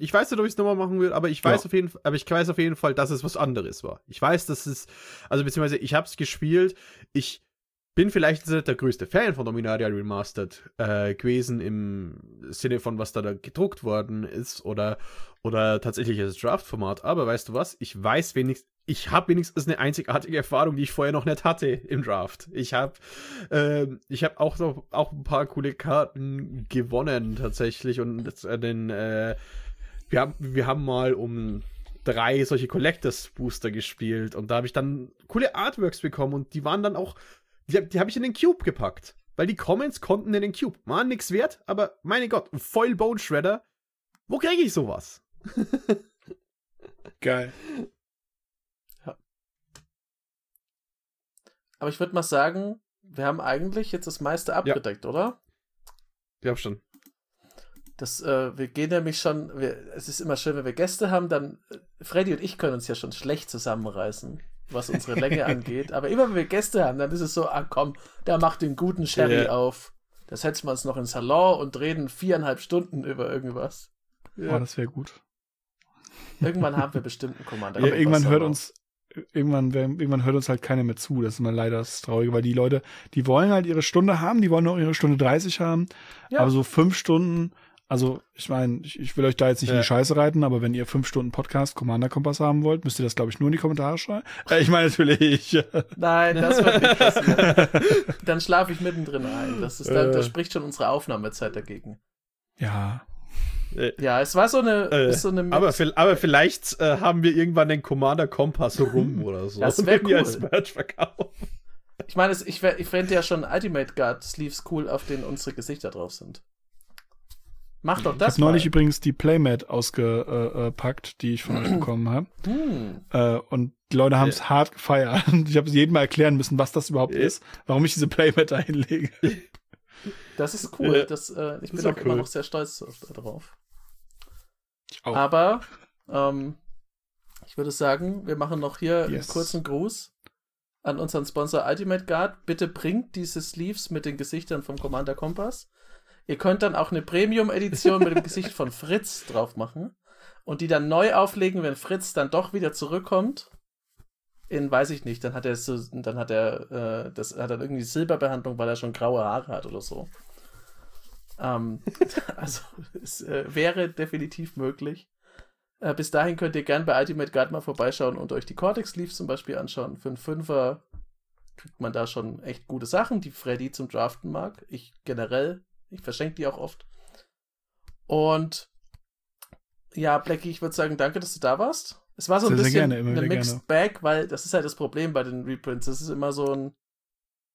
Ich weiß nicht, ob ich es nochmal machen würde, aber ich weiß ja. auf jeden Fall, aber ich weiß auf jeden Fall, dass es was anderes war. Ich weiß, dass es, also beziehungsweise ich habe es gespielt. Ich bin vielleicht nicht der größte Fan von Dominaria Remastered äh, gewesen im Sinne von, was da, da gedruckt worden ist oder, oder tatsächlich das Draft-Format. Aber weißt du was? Ich weiß wenigstens, ich habe wenigstens eine einzigartige Erfahrung, die ich vorher noch nicht hatte im Draft. Ich habe äh, habe auch noch auch ein paar coole Karten gewonnen tatsächlich und äh, den äh, wir haben wir haben mal um drei solche Collectors Booster gespielt und da habe ich dann coole Artworks bekommen und die waren dann auch die, die habe ich in den Cube gepackt. Weil die Comments konnten in den Cube. War nix wert, aber meine Gott, ein Foil Bone Shredder. Wo kriege ich sowas? Geil. Ja. Aber ich würde mal sagen, wir haben eigentlich jetzt das meiste abgedeckt, ja. oder? Ja, schon. Das, äh, wir gehen nämlich schon, wir, es ist immer schön, wenn wir Gäste haben, dann, äh, Freddy und ich können uns ja schon schlecht zusammenreißen was unsere Länge angeht. Aber immer wenn wir Gäste haben, dann ist es so, ah komm, der macht den guten Sherry yeah. auf. Da setzen wir uns noch ins Salon und reden viereinhalb Stunden über irgendwas. Ja, oh, das wäre gut. Irgendwann haben wir bestimmt einen Commander. Ja, irgendwann hört uns, irgendwann, irgendwann hört uns halt keiner mehr zu. Das ist immer leider das Traurige, weil die Leute, die wollen halt ihre Stunde haben, die wollen auch ihre Stunde 30 haben. Ja. Aber so fünf Stunden, also, ich meine, ich, ich, will euch da jetzt nicht ja. in die Scheiße reiten, aber wenn ihr fünf Stunden Podcast Commander Kompass haben wollt, müsst ihr das, glaube ich, nur in die Kommentare schreiben. Äh, ich meine natürlich. Nein, das wird nicht passieren. dann schlafe ich mittendrin ein. Das ist dann, äh. da spricht schon unsere Aufnahmezeit dagegen. Ja. Äh. Ja, es war so eine. Äh, so eine aber, aber, vielleicht äh, haben wir irgendwann den Commander Kompass rum oder so. Das wäre cool. als Merch verkaufen. Ich meine, ich, ich fände ja schon Ultimate Guard Sleeves cool, auf denen unsere Gesichter drauf sind. Mach doch das. Ich habe neulich übrigens die Playmat ausgepackt, die ich von euch bekommen habe. Hm. Äh, und die Leute haben es ja. hart gefeiert. Ich habe es jedem mal erklären müssen, was das überhaupt ja. ist, warum ich diese Playmat da hinlege. Das ist cool. Das, äh, ich bin auch cool. immer noch sehr stolz darauf. Aber ähm, ich würde sagen, wir machen noch hier yes. einen kurzen Gruß an unseren Sponsor Ultimate Guard. Bitte bringt diese Sleeves mit den Gesichtern vom Commander Kompass. Ihr könnt dann auch eine Premium-Edition mit dem Gesicht von Fritz drauf machen und die dann neu auflegen, wenn Fritz dann doch wieder zurückkommt. In, weiß ich nicht, dann hat er so, dann hat er, äh, das hat er irgendwie Silberbehandlung, weil er schon graue Haare hat oder so. Ähm, also, es äh, wäre definitiv möglich. Äh, bis dahin könnt ihr gern bei Ultimate Guard mal vorbeischauen und euch die Cortex Leaves zum Beispiel anschauen. Für einen Fünfer kriegt man da schon echt gute Sachen, die Freddy zum Draften mag. Ich generell ich verschenke die auch oft. Und ja, Blackie, ich würde sagen, danke, dass du da warst. Es war so ein sehr, bisschen sehr gerne, eine Mixed gerne. Bag, weil das ist halt das Problem bei den Reprints. Es ist immer so ein.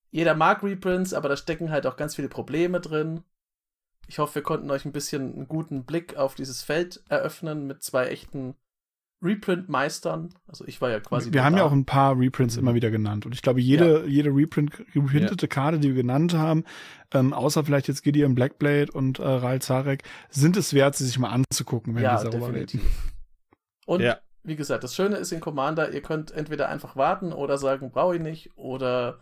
Jeder mag Reprints, aber da stecken halt auch ganz viele Probleme drin. Ich hoffe, wir konnten euch ein bisschen einen guten Blick auf dieses Feld eröffnen mit zwei echten Reprint-Meistern. Also ich war ja quasi. Wir haben da. ja auch ein paar Reprints mhm. immer wieder genannt. Und ich glaube, jede, ja. jede Reprint, reprintete ja. Karte, die wir genannt haben, ähm, außer vielleicht jetzt Gideon Blackblade und äh, Ral Zarek, sind es wert, sie sich mal anzugucken, wenn ja, wir darüber definitiv. reden. Und ja. wie gesagt, das Schöne ist in Commander, ihr könnt entweder einfach warten oder sagen, brauche ich nicht, oder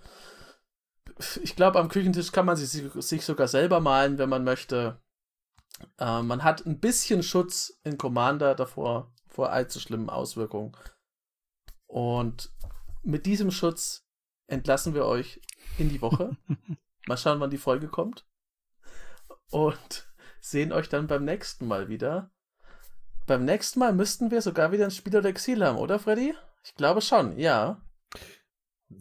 ich glaube, am Küchentisch kann man sich, sich sogar selber malen, wenn man möchte. Äh, man hat ein bisschen Schutz in Commander davor, vor allzu schlimmen Auswirkungen. Und mit diesem Schutz entlassen wir euch in die Woche. Mal schauen, wann die Folge kommt. Und sehen euch dann beim nächsten Mal wieder. Beim nächsten Mal müssten wir sogar wieder ein Spiel oder Exil haben, oder Freddy? Ich glaube schon, ja.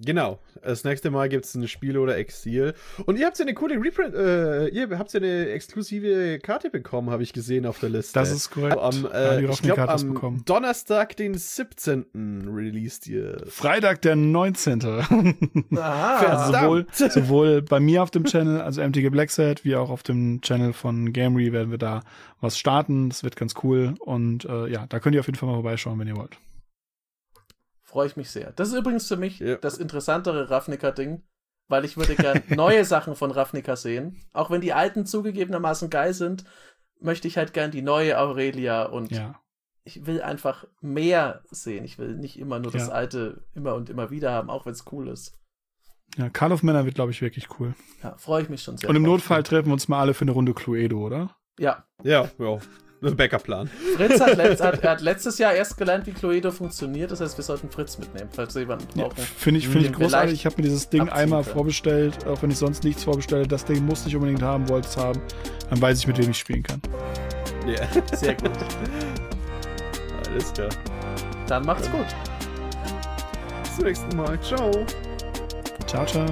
Genau. Das nächste Mal gibt es ein Spiel oder Exil. Und ihr habt ja eine coole Reprint, äh, ihr habt ja eine exklusive Karte bekommen, habe ich gesehen auf der Liste. Das ist korrekt. Am, äh, ich glaube, am bekommen. Donnerstag, den 17. released ihr. Freitag, der 19. also sowohl, sowohl bei mir auf dem Channel, also MTG Blackset, wie auch auf dem Channel von Gamery werden wir da was starten. Das wird ganz cool. Und äh, ja, da könnt ihr auf jeden Fall mal vorbeischauen, wenn ihr wollt. Freue ich mich sehr. Das ist übrigens für mich ja. das interessantere Ravnica-Ding, weil ich würde gern neue Sachen von Ravnica sehen. Auch wenn die alten zugegebenermaßen geil sind, möchte ich halt gern die neue Aurelia und ja. ich will einfach mehr sehen. Ich will nicht immer nur das ja. alte immer und immer wieder haben, auch wenn es cool ist. Ja, Call of Männer wird, glaube ich, wirklich cool. Ja, freue ich mich schon sehr. Und im Notfall treffen wir uns mal alle für eine Runde Cluedo, oder? Ja. Ja, ja. Backup-Plan. Fritz hat, letzt, hat, hat, letztes Jahr erst gelernt, wie Cluedo funktioniert. Das heißt, wir sollten Fritz mitnehmen, falls jemand braucht. Ja, Finde ich, find ich großartig. Ich habe mir dieses Ding einmal können. vorbestellt, auch wenn ich sonst nichts vorbestelle. Das Ding musste ich unbedingt haben, wollte es haben. Dann weiß ich, mit wem ich spielen kann. Ja, sehr gut. Alles klar. Dann macht's gut. Bis zum nächsten Mal. Ciao. Ciao, ciao.